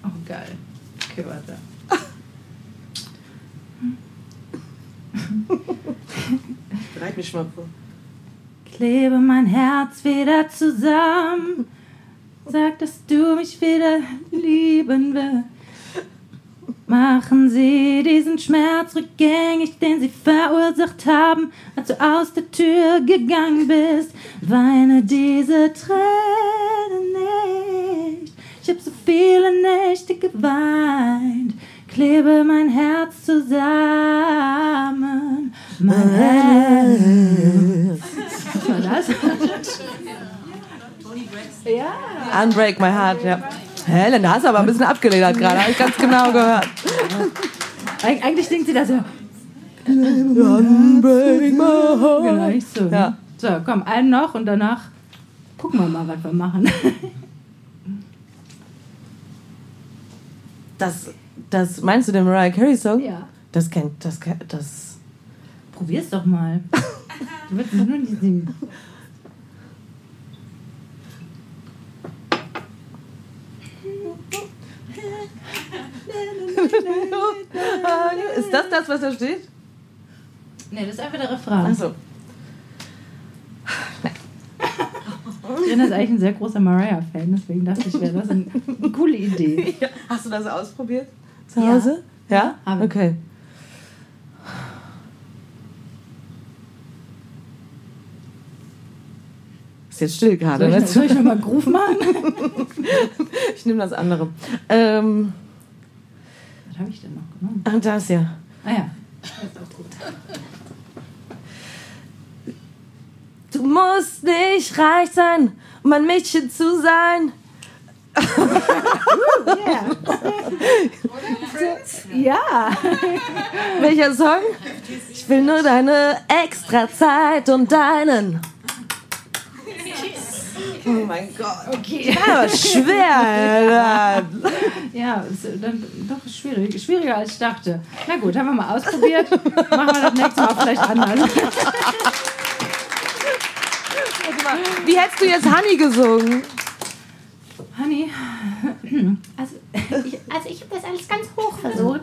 Oh, geil. Okay, warte. Bereit mich schon mal vor. Klebe mein Herz wieder zusammen. Sag, dass du mich wieder lieben willst. Machen sie diesen Schmerz rückgängig, den sie verursacht haben, als du aus der Tür gegangen bist. Weine diese Tränen nicht. Ich hab so viele Nächte geweint. Klebe mein Herz zusammen. Mein Herz. Was war das? ja. Unbreak my heart, ja. Helen, da hast du aber ein bisschen abgeledert gerade, habe ich ganz genau gehört. Eig eigentlich denkt sie das ja. Unbreak my heart. Genau, nicht so. ne? Ja. So, komm, einen noch und danach gucken wir mal, was wir machen. Das, das, meinst du den Mariah Carey Song? ja. Das kennt, das kennt, das. Probier's doch mal. Du willst nur nicht singen. Ist das das, was da steht? Nee, das ist einfach der Refrain. Achso. Irina ist eigentlich ein sehr großer Mariah-Fan, deswegen dachte ich, wäre das eine coole Idee. Hast du das ausprobiert? Zu Ja. Hause? Ja? Ich. Okay. Ist jetzt still gerade. Soll Ne? ich, soll ich nochmal Groove machen? Ich nehme das andere. Ähm, Was habe ich denn noch genommen? ah, das ja. Ah ja. Das ist auch gut. Du musst nicht reich sein, um ein Mädchen zu sein. Ja. Welcher Song? Ich will nur deine extra Zeit und deinen. Oh mein Gott. Okay. Aber schwer. Ja, dann doch schwierig. Schwieriger als ich dachte. Na gut, haben wir mal ausprobiert. Machen wir das nächste Mal vielleicht anders. Wie hättest du jetzt Honey gesungen? Honey, also ich, also ich habe das alles ganz hoch versucht.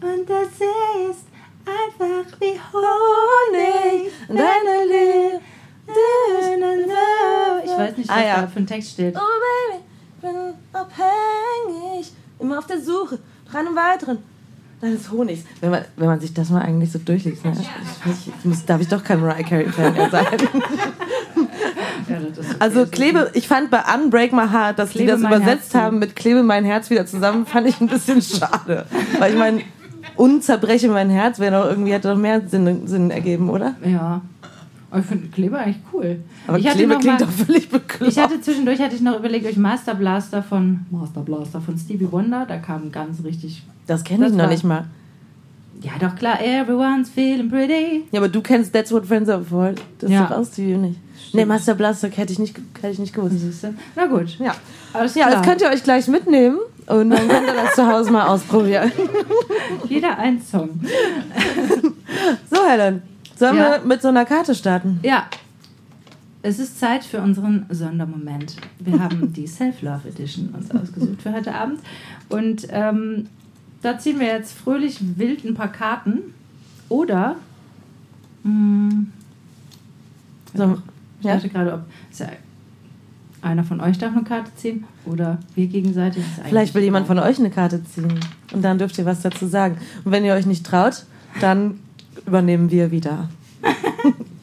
Und das ist einfach wie Honig. Deine Liebe. Ich weiß nicht, was Ah, ja. da für ein Text steht. Oh Baby, bin abhängig. Immer auf der Suche nach einem weiteren. Deines Honigs. Wenn man, wenn man sich das mal eigentlich so durchliest. Ne? Ich, ich, ich muss, darf ich doch kein Mariah Carey-Fan mehr sein. Ja, das ist okay. Also Klebe, ich fand bei Unbreak My Heart, dass die Klebe das mein übersetzt Herz haben mit Klebe mein Herz wieder zusammen, fand ich ein bisschen schade. Weil ich meine, unzerbreche mein Herz wäre doch irgendwie, hätte doch mehr Sinn, Sinn ergeben, oder? Ja. Aber ich finde Kleber eigentlich cool. Aber ich hatte Klebe noch klingt mal, doch völlig bekloppt. Ich hatte zwischendurch hatte ich noch überlegt, euch Master Blaster von Master Blaster von Stevie Wonder, da kam ganz richtig. das kenne ich das noch war- nicht mal. Ja, doch klar, everyone's feeling pretty. Ja, aber du kennst That's What Friends Are For. Das Ja. ist doch aus die nicht. Nee, Master Blaster hätte ich nicht, hätte ich nicht gewusst. Na gut. Ja. Alles ja, klar. das könnt ihr euch gleich mitnehmen und dann könnt ihr das zu Hause mal ausprobieren. Jeder ein Song. So, Helen, sollen Ja. wir mit so einer Karte starten? Ja. Es ist Zeit für unseren Sondermoment. Wir haben die Self-Love Edition uns ausgesucht für heute Abend. Und ähm, da ziehen wir jetzt fröhlich wild ein paar Karten. Oder. Mh, So, ich ja? dachte gerade, ob ist ja, einer von euch darf eine Karte ziehen oder wir gegenseitig. Vielleicht will jemand von euch eine Karte ziehen. Und dann dürft ihr was dazu sagen. Und wenn ihr euch nicht traut, dann übernehmen wir wieder.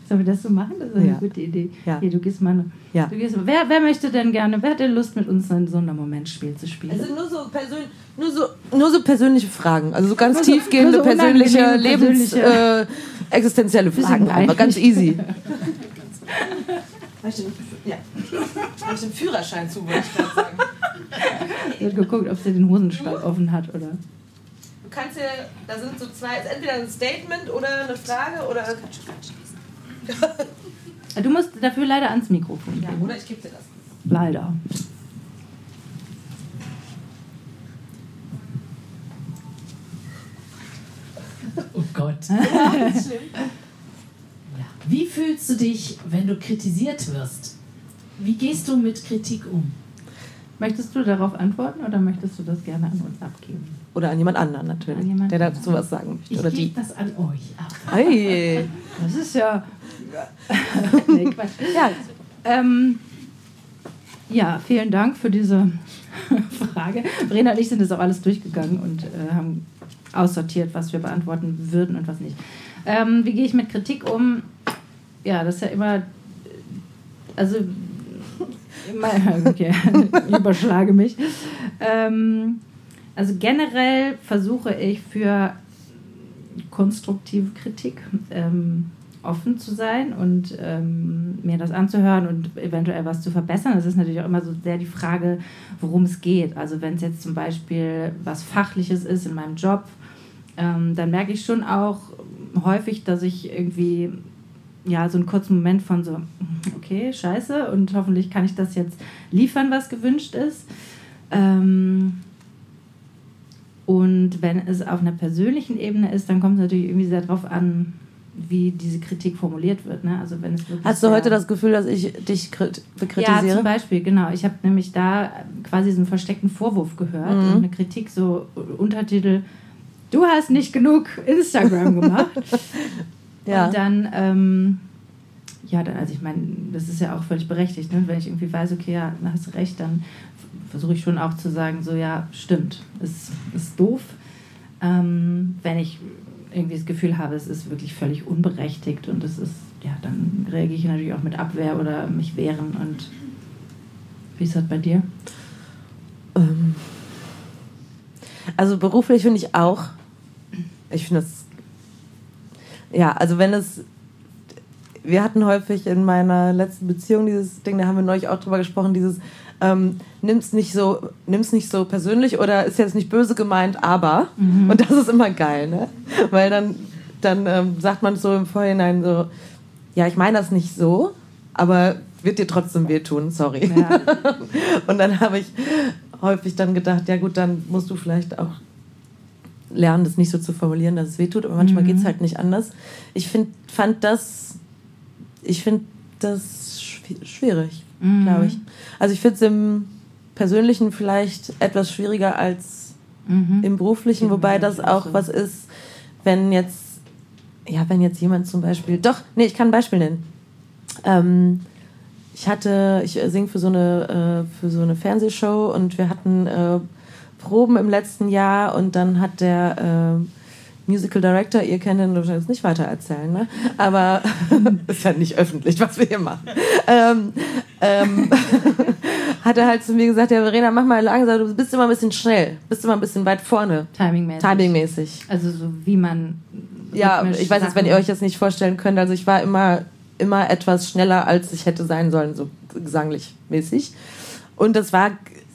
Sollen wir das so machen? Das ist eine Ja. gute Idee. Ja. Hier, du gehst mal. Ja. Du gehst, wer, wer möchte denn gerne, wer hat denn Lust, mit uns ein Sondermomentspiel zu spielen? Also nur so, persön nur so, nur so persönliche Fragen. Also so ganz Nur tiefgehende, so persönliche, Lebens, persönliche- äh, existenzielle Fragen. Aber ganz easy. Habe ich, den, ja. Hab ich den Führerschein zu, wollte ich gerade sagen. Ich habe geguckt, ob sie den Hosenstall offen hat, oder? Du kannst hier, da sind so zwei, ist entweder ein Statement oder eine Frage oder. Du musst dafür leider ans Mikrofon Ja, gehen. oder ich gebe dir das. Leider. Oh Gott. Wie fühlst du dich, wenn du kritisiert wirst? Wie gehst du mit Kritik um? Möchtest du darauf antworten oder möchtest du das gerne an uns abgeben? Oder an jemand anderen natürlich, An jemand der anderen. dazu was sagen möchte. Ich Oder die. das an euch ab. Ei. Das ist ja. nee, Quatsch. Ja, Ähm, ja, vielen Dank für diese Frage. Verena und ich sind das auch alles durchgegangen und äh, haben aussortiert, was wir beantworten würden und was nicht. Ähm, wie gehe ich mit Kritik um? Ja, das ist ja immer. Also. Immer, okay, ich überschlage mich. Ähm, also generell versuche ich für konstruktive Kritik ähm, offen zu sein und ähm, mir das anzuhören und eventuell was zu verbessern. Das ist natürlich auch immer so sehr die Frage, worum es geht. Also wenn es jetzt zum Beispiel was Fachliches ist in meinem Job, ähm, dann merke ich schon auch häufig, dass ich irgendwie ja so einen kurzen Moment von so, okay, scheiße, und hoffentlich kann ich das jetzt liefern, was gewünscht ist. Ähm, und wenn es auf einer persönlichen Ebene ist, dann kommt es natürlich irgendwie sehr darauf an, wie diese Kritik formuliert wird. Ne? Also wenn es Hast du heute das Gefühl, dass ich dich krit- ja, bekritisiere? zum Beispiel, genau. Ich habe nämlich da quasi so einen versteckten Vorwurf gehört Mhm. und eine Kritik, so Untertitel, du hast nicht genug Instagram gemacht. ja. Und dann, ähm, ja, dann, also ich meine, das ist ja auch völlig berechtigt, ne? wenn ich irgendwie weiß, okay, ja, hast du recht, dann versuche ich schon auch zu sagen, so, ja, stimmt, ist, ist doof. Ähm, wenn ich irgendwie das Gefühl habe, es ist wirklich völlig unberechtigt und es ist, ja, dann reagiere ich natürlich auch mit Abwehr oder mich wehren und wie ist das bei dir? Ähm, Also beruflich finde ich auch, ich finde das, ja, also wenn es, wir hatten häufig in meiner letzten Beziehung dieses Ding, da haben wir neulich auch drüber gesprochen, dieses ähm, nimm's nicht so, nimm's nicht so persönlich oder ist jetzt nicht böse gemeint, aber mhm. und das ist immer geil, ne? Weil dann, dann ähm, sagt man so im Vorhinein so, ja, ich meine das nicht so, aber wird dir trotzdem wehtun, sorry. Ja. und dann habe ich häufig dann gedacht, ja gut, dann musst du vielleicht auch lernen, das nicht so zu formulieren, dass es wehtut, aber manchmal mhm. geht es halt nicht anders. Ich find, fand das, ich finde das schwierig, mhm. glaube ich. Also ich finde es im Persönlichen vielleicht etwas schwieriger als mhm. im Beruflichen, wobei das auch was ist, wenn jetzt, ja, wenn jetzt jemand zum Beispiel, doch, nee, ich kann ein Beispiel nennen. Ähm, ich hatte, ich singe für so eine, äh, für so eine Fernsehshow und wir hatten äh, Proben im letzten Jahr und dann hat der äh, Musical Director, ihr kennt ihn wahrscheinlich nicht weiter erzählen, ne? aber ist ja nicht öffentlich, was wir hier machen. Ähm, ähm, hat er halt zu mir gesagt, ja Verena, mach mal langsam, du bist immer ein bisschen schnell, bist immer ein bisschen weit vorne. Timingmäßig. Timingmäßig. Also so wie man. Ja, ich weiß jetzt, wenn ihr euch das nicht vorstellen könnt, also ich war immer immer etwas schneller, als ich hätte sein sollen, so gesanglich mäßig. Und das war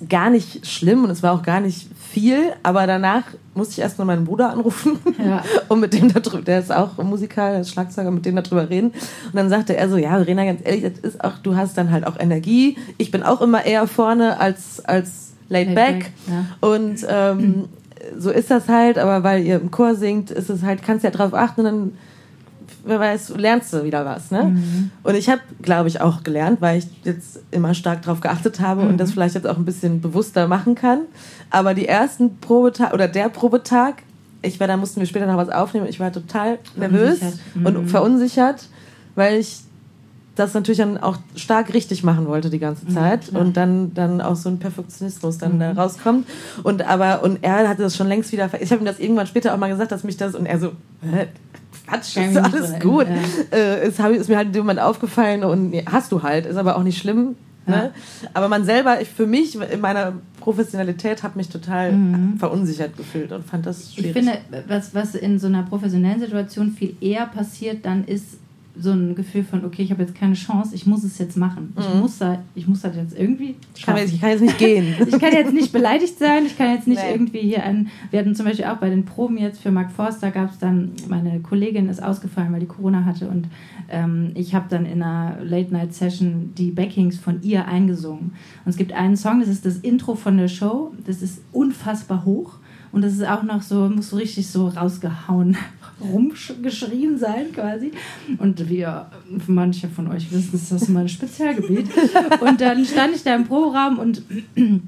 gar nicht schlimm und es war auch gar nicht viel, aber danach musste ich erst mal meinen Bruder anrufen ja. und mit dem darüber, der ist auch Musiker, der ist Schlagzeuger, mit dem darüber reden. Und dann sagte er so, ja, Verena, ganz ehrlich, das ist auch, du hast dann halt auch Energie. Ich bin auch immer eher vorne als, als laid, laid back. back ja. Und ähm, so ist das halt, aber weil ihr im Chor singt, ist es halt, kannst ja drauf achten und dann wer weiß, lernst du wieder was. Ne? Mhm. Und ich habe, glaube ich, auch gelernt, weil ich jetzt immer stark darauf geachtet habe mhm. und das vielleicht jetzt auch ein bisschen bewusster machen kann. Aber die ersten Probetag oder der Probetag, ich war, da mussten wir später noch was aufnehmen, ich war total nervös mhm. und verunsichert, weil ich das natürlich dann auch stark richtig machen wollte die ganze mhm, Zeit mhm, und dann dann auch so ein Perfektionismus dann mhm. da rauskommt und aber und er hatte das schon längst wieder ich habe ihm das irgendwann später auch mal gesagt dass mich das und er so Quatsch, ist alles gut. Ja. Äh, ist, ist, mir halt Moment aufgefallen und hast du halt, ist aber auch nicht schlimm. Ne? Aber man selber, ich, für mich, in meiner Professionalität, habe mich total mhm. verunsichert gefühlt und fand das schwierig. Ich finde, was, was in so einer professionellen Situation viel eher passiert, dann ist so ein Gefühl von, okay, ich habe jetzt keine Chance, ich muss es jetzt machen. Ich, muss, da, ich muss das jetzt irgendwie ich kann, jetzt, ich kann, jetzt nicht gehen. ich kann jetzt nicht beleidigt sein, ich kann jetzt nicht nee. irgendwie hier ein... Wir hatten zum Beispiel auch bei den Proben jetzt für Mark Forster gab es dann, meine Kollegin ist ausgefallen, weil die Corona hatte und ähm, ich habe dann in einer Late-Night-Session die Backings von ihr eingesungen. Und es gibt einen Song, das ist das Intro von der Show, das ist unfassbar hoch und das ist auch noch so, muss so richtig so rausgehauen rumgeschrien sein quasi. Und wir, manche von euch wissen, das ist mein Spezialgebiet. Und dann stand ich da im Proraum und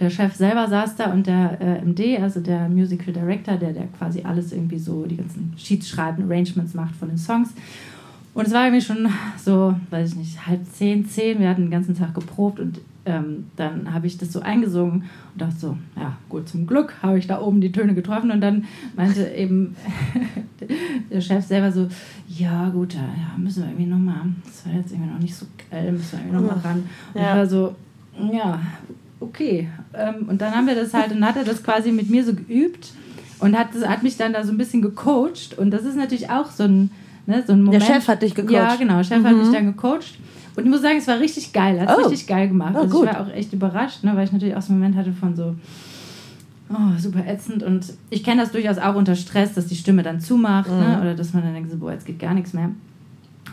der Chef selber saß da und der äh, MD, also der Musical Director, der, der quasi alles irgendwie so, die ganzen Sheets schreibt, Arrangements macht von den Songs. Und es war irgendwie schon so, weiß ich nicht, halb zehn, zehn. Wir hatten den ganzen Tag geprobt und ähm, dann habe ich das so eingesungen und dachte so, ja gut, zum Glück habe ich da oben die Töne getroffen und dann meinte eben der Chef selber so, ja gut, ja, müssen wir irgendwie nochmal, das war jetzt irgendwie noch nicht so geil, müssen wir irgendwie nochmal ran. Und ja. ich war so, ja, okay. Ähm, und dann haben wir das halt, und dann hat er das quasi mit mir so geübt und hat, hat mich dann da so ein bisschen gecoacht und das ist natürlich auch so ein, ne, so ein Moment. Der Chef hat dich gecoacht. Ja, genau, der Chef mhm. hat mich dann gecoacht und ich muss sagen, es war richtig geil. Hat oh. richtig geil gemacht. Oh, also ich war auch echt überrascht, ne, weil ich natürlich auch so einen Moment hatte von so, oh, super ätzend. Und ich kenne das durchaus auch unter Stress, dass die Stimme dann zumacht, ne, mhm. ne, oder dass man dann denkt, so, boah, jetzt geht gar nichts mehr.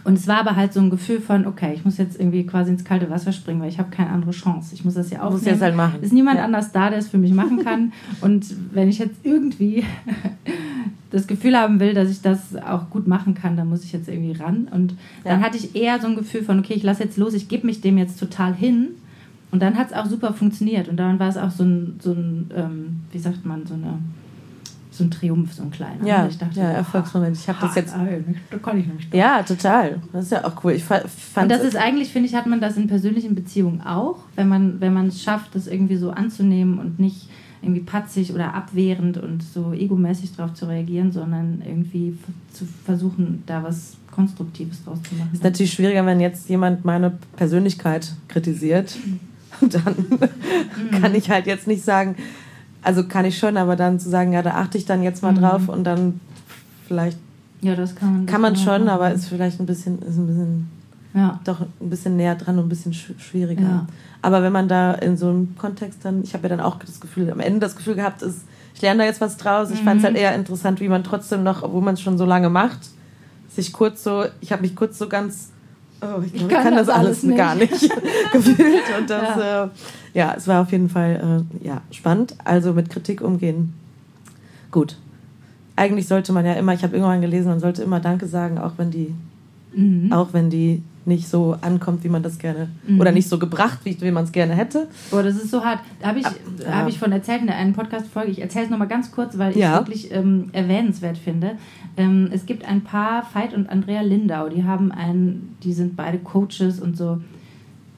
Und es war aber halt so ein Gefühl von, okay, ich muss jetzt irgendwie quasi ins kalte Wasser springen, weil ich habe keine andere Chance. Ich muss das ja auch Muss jetzt halt machen. Ist niemand ja. anders da, der es für mich machen kann. Und wenn ich jetzt irgendwie das Gefühl haben will, dass ich das auch gut machen kann, dann muss ich jetzt irgendwie ran. Und dann hatte ich eher so ein Gefühl von, okay, ich lasse jetzt los, ich gebe mich dem jetzt total hin. Und dann hat es auch super funktioniert. Und dann war es auch so ein, so ein ähm, wie sagt man, so eine so ein Triumph, so ein kleiner. Ja, ich dachte, ja Erfolgsmoment. Ich habe das jetzt. Da kann ich nicht. Ja, total. Das ist ja auch cool. Ich fand Und das ist eigentlich, finde ich, hat man das in persönlichen Beziehungen auch, wenn man, wenn man es schafft, das irgendwie so anzunehmen und nicht irgendwie patzig oder abwehrend und so egomäßig darauf zu reagieren, sondern irgendwie zu versuchen, da was Konstruktives draus zu machen. Ist natürlich schwieriger, wenn jetzt jemand meine Persönlichkeit kritisiert. Dann kann ich halt jetzt nicht sagen, also kann ich schon, aber dann zu sagen, ja, da achte ich dann jetzt mal mhm. drauf und dann vielleicht Ja, das kann man. Kann man schon, machen. aber ist vielleicht ein bisschen, ist ein bisschen, Ja. doch ein bisschen näher dran und ein bisschen sch- schwieriger. Ja. Aber wenn man da in so einem Kontext dann, ich habe ja dann auch das Gefühl, am Ende das Gefühl gehabt, ist, ich lerne da jetzt was draus. Ich fand es halt eher interessant, wie man trotzdem noch, obwohl man es schon so lange macht, sich kurz so, ich habe mich kurz so ganz, oh, ich, glaub, ich kann, das, alles nicht. gar nicht gefühlt. Und das, ja. Äh, ja, es war auf jeden Fall äh, ja, spannend. Also mit Kritik umgehen. Gut. Eigentlich sollte man ja immer, ich habe irgendwann gelesen, man sollte immer Danke sagen, auch wenn die, Mhm. auch wenn die nicht so ankommt, wie man das gerne, oder nicht so gebracht, wie, wie man es gerne hätte. Boah, das ist so hart. Da habe ich, ja. hab ich von erzählt in der einen Podcast-Folge. Ich erzähle es nochmal ganz kurz, weil ich es Ja. wirklich ähm, erwähnenswert finde. Ähm, es gibt ein Paar, Veit und Andrea Lindau, die haben einen, die sind beide Coaches und so.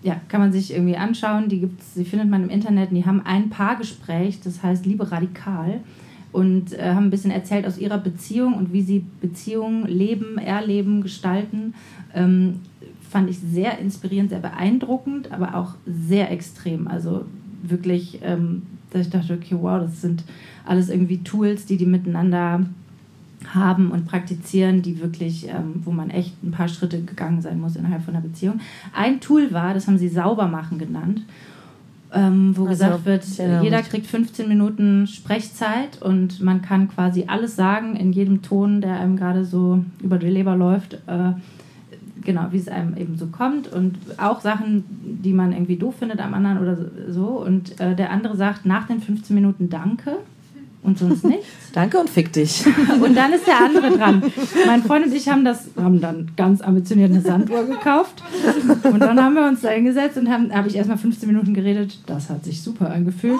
Ja, kann man sich irgendwie anschauen. Die gibt's, die findet man im Internet. Und die haben ein Paargespräch, das heißt Liebe radikal. Und äh, haben ein bisschen erzählt aus ihrer Beziehung und wie sie Beziehungen leben, erleben, gestalten. Ähm, fand ich sehr inspirierend, sehr beeindruckend, aber auch sehr extrem. Also wirklich, ähm, dass ich dachte, okay, wow, das sind alles irgendwie Tools, die die miteinander haben und praktizieren, die wirklich, ähm, wo man echt ein paar Schritte gegangen sein muss innerhalb von einer Beziehung. Ein Tool war, das haben sie sauber machen genannt, ähm, wo Also, gesagt wird, erinnere jeder kriegt 15 Minuten Sprechzeit und man kann quasi alles sagen in jedem Ton, der einem gerade so über die Leber läuft. Äh, genau, wie es einem eben so kommt und auch Sachen, die man irgendwie doof findet am anderen oder so. Und äh, der andere sagt nach den 15 Minuten Danke und sonst nichts. Danke und fick dich. Und dann ist der andere dran. Mein Freund und ich haben das, haben dann ganz ambitioniert eine Sanduhr gekauft. Und dann haben wir uns da hingesetzt und haben, habe ich erstmal 15 Minuten geredet. Das hat sich super angefühlt.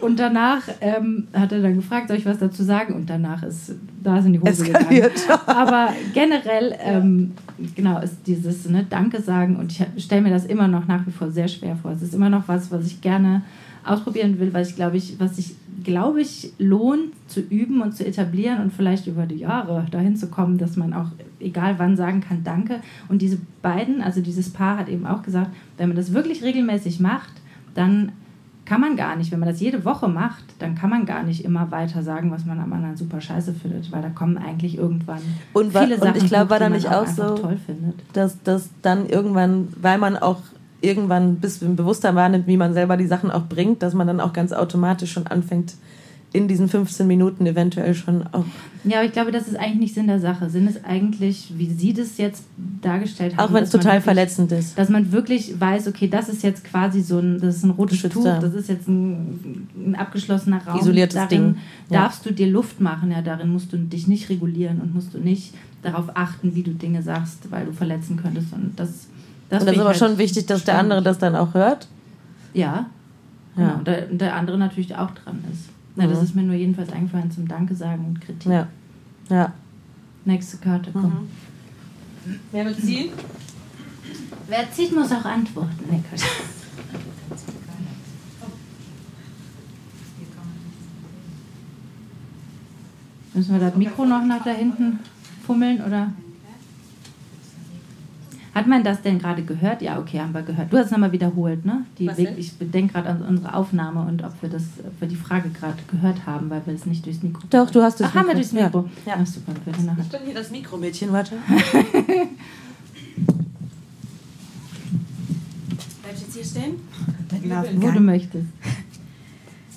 Und danach ähm, hat er dann gefragt, soll ich was dazu sagen? Und danach ist da in die Hose gegangen. Eskaliert. Aber generell, ähm, genau, ist dieses ne, Danke sagen und ich stelle mir das immer noch nach wie vor sehr schwer vor. Es ist immer noch was, was ich gerne ausprobieren will, weil ich glaube ich, was sich, glaube ich, lohnt zu üben und zu etablieren und vielleicht über die Jahre dahin zu kommen, dass man auch egal wann sagen kann, danke. Und diese beiden, also dieses Paar hat eben auch gesagt, wenn man das wirklich regelmäßig macht, dann kann man gar nicht, wenn man das jede Woche macht, dann kann man gar nicht immer weiter sagen, was man am anderen super scheiße findet, weil da kommen eigentlich irgendwann Und viele und Sachen, ich glaube, war die da man nicht auch einfach so- toll findet. dass das dann irgendwann, weil man auch irgendwann ein bisschen bewusster wahrnimmt, wie man selber die Sachen auch bringt, dass man dann auch ganz automatisch schon anfängt, in diesen 15 Minuten eventuell schon auch. Ja, aber ich glaube, das ist eigentlich nicht Sinn der Sache. Sinn ist eigentlich, wie Sie das jetzt dargestellt haben. Auch wenn es total wirklich- verletzend ist. Dass man wirklich weiß, okay, das ist jetzt quasi so ein, das ist ein rotes Tuch, Geschützter. das ist jetzt ein, ein abgeschlossener Raum. Isoliertes darin Ding. Ja. darfst du dir Luft machen, ja, darin musst du dich nicht regulieren und musst du nicht darauf achten, wie du Dinge sagst, weil du verletzen könntest. Und das, das, Und das ist aber halt schon wichtig, dass der andere das dann auch hört. Ja. Ja. ja. Und der, der andere natürlich auch dran ist. Na, das Mhm. ist mir nur jedenfalls eingefallen zum Danke sagen und Kritik. Ja. Ja. Nächste Karte, komm. Wer wird ziehen? Wer zieht, muss auch antworten. Nee, Quatsch. Müssen wir das Mikro noch nach da hinten fummeln oder? Hat man das denn gerade gehört? Ja, okay, haben wir gehört. Du hast es nochmal wiederholt, ne? Die Was Weg, denn? ich denke gerade an unsere Aufnahme und ob wir, das, ob wir die Frage gerade gehört haben, weil wir es nicht durchs Mikro. Doch, du hast es. Ach, haben wir durchs Mikro. Ja. Ach, super. Ich bin hier das Mikromädchen, warte. Bleibst jetzt hier stehen? Wo du möchtest.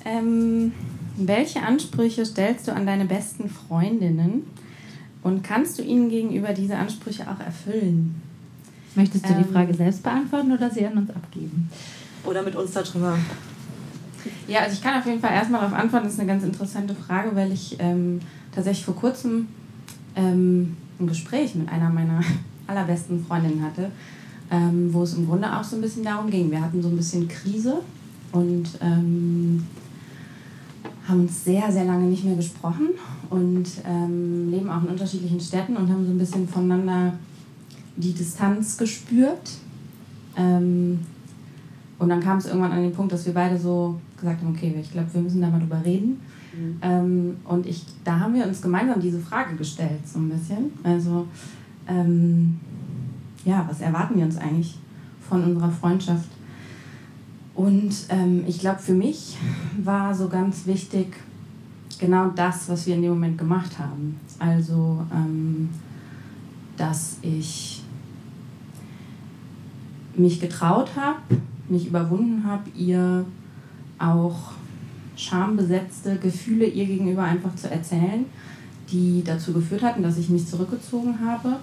Ähm, welche Ansprüche stellst du an deine besten Freundinnen und kannst du ihnen gegenüber diese Ansprüche auch erfüllen? Möchtest du die Ähm. Frage selbst beantworten oder sie an uns abgeben? Oder mit uns darüber. Ja, also ich kann auf jeden Fall erstmal darauf antworten. Das ist eine ganz interessante Frage, weil ich ähm, tatsächlich vor kurzem ähm, ein Gespräch mit einer meiner allerbesten Freundinnen hatte, ähm, wo es im Grunde auch so ein bisschen darum ging. Wir hatten so ein bisschen Krise und ähm, haben uns sehr, sehr lange nicht mehr gesprochen und ähm, leben auch in unterschiedlichen Städten und haben so ein bisschen voneinander die Distanz gespürt. Ähm, und dann kam es irgendwann an den Punkt, dass wir beide so gesagt haben, okay, ich glaube, wir müssen da mal drüber reden. Ähm, und ich, da haben wir uns gemeinsam diese Frage gestellt, so ein bisschen. Also, ähm, ja, was erwarten wir uns eigentlich von unserer Freundschaft? Und ähm, ich glaube, für mich war so ganz wichtig, genau das, was wir in dem Moment gemacht haben. Also, ähm, dass ich mich getraut habe, mich überwunden habe, ihr auch schambesetzte Gefühle ihr gegenüber einfach zu erzählen, die dazu geführt hatten, dass ich mich zurückgezogen habe.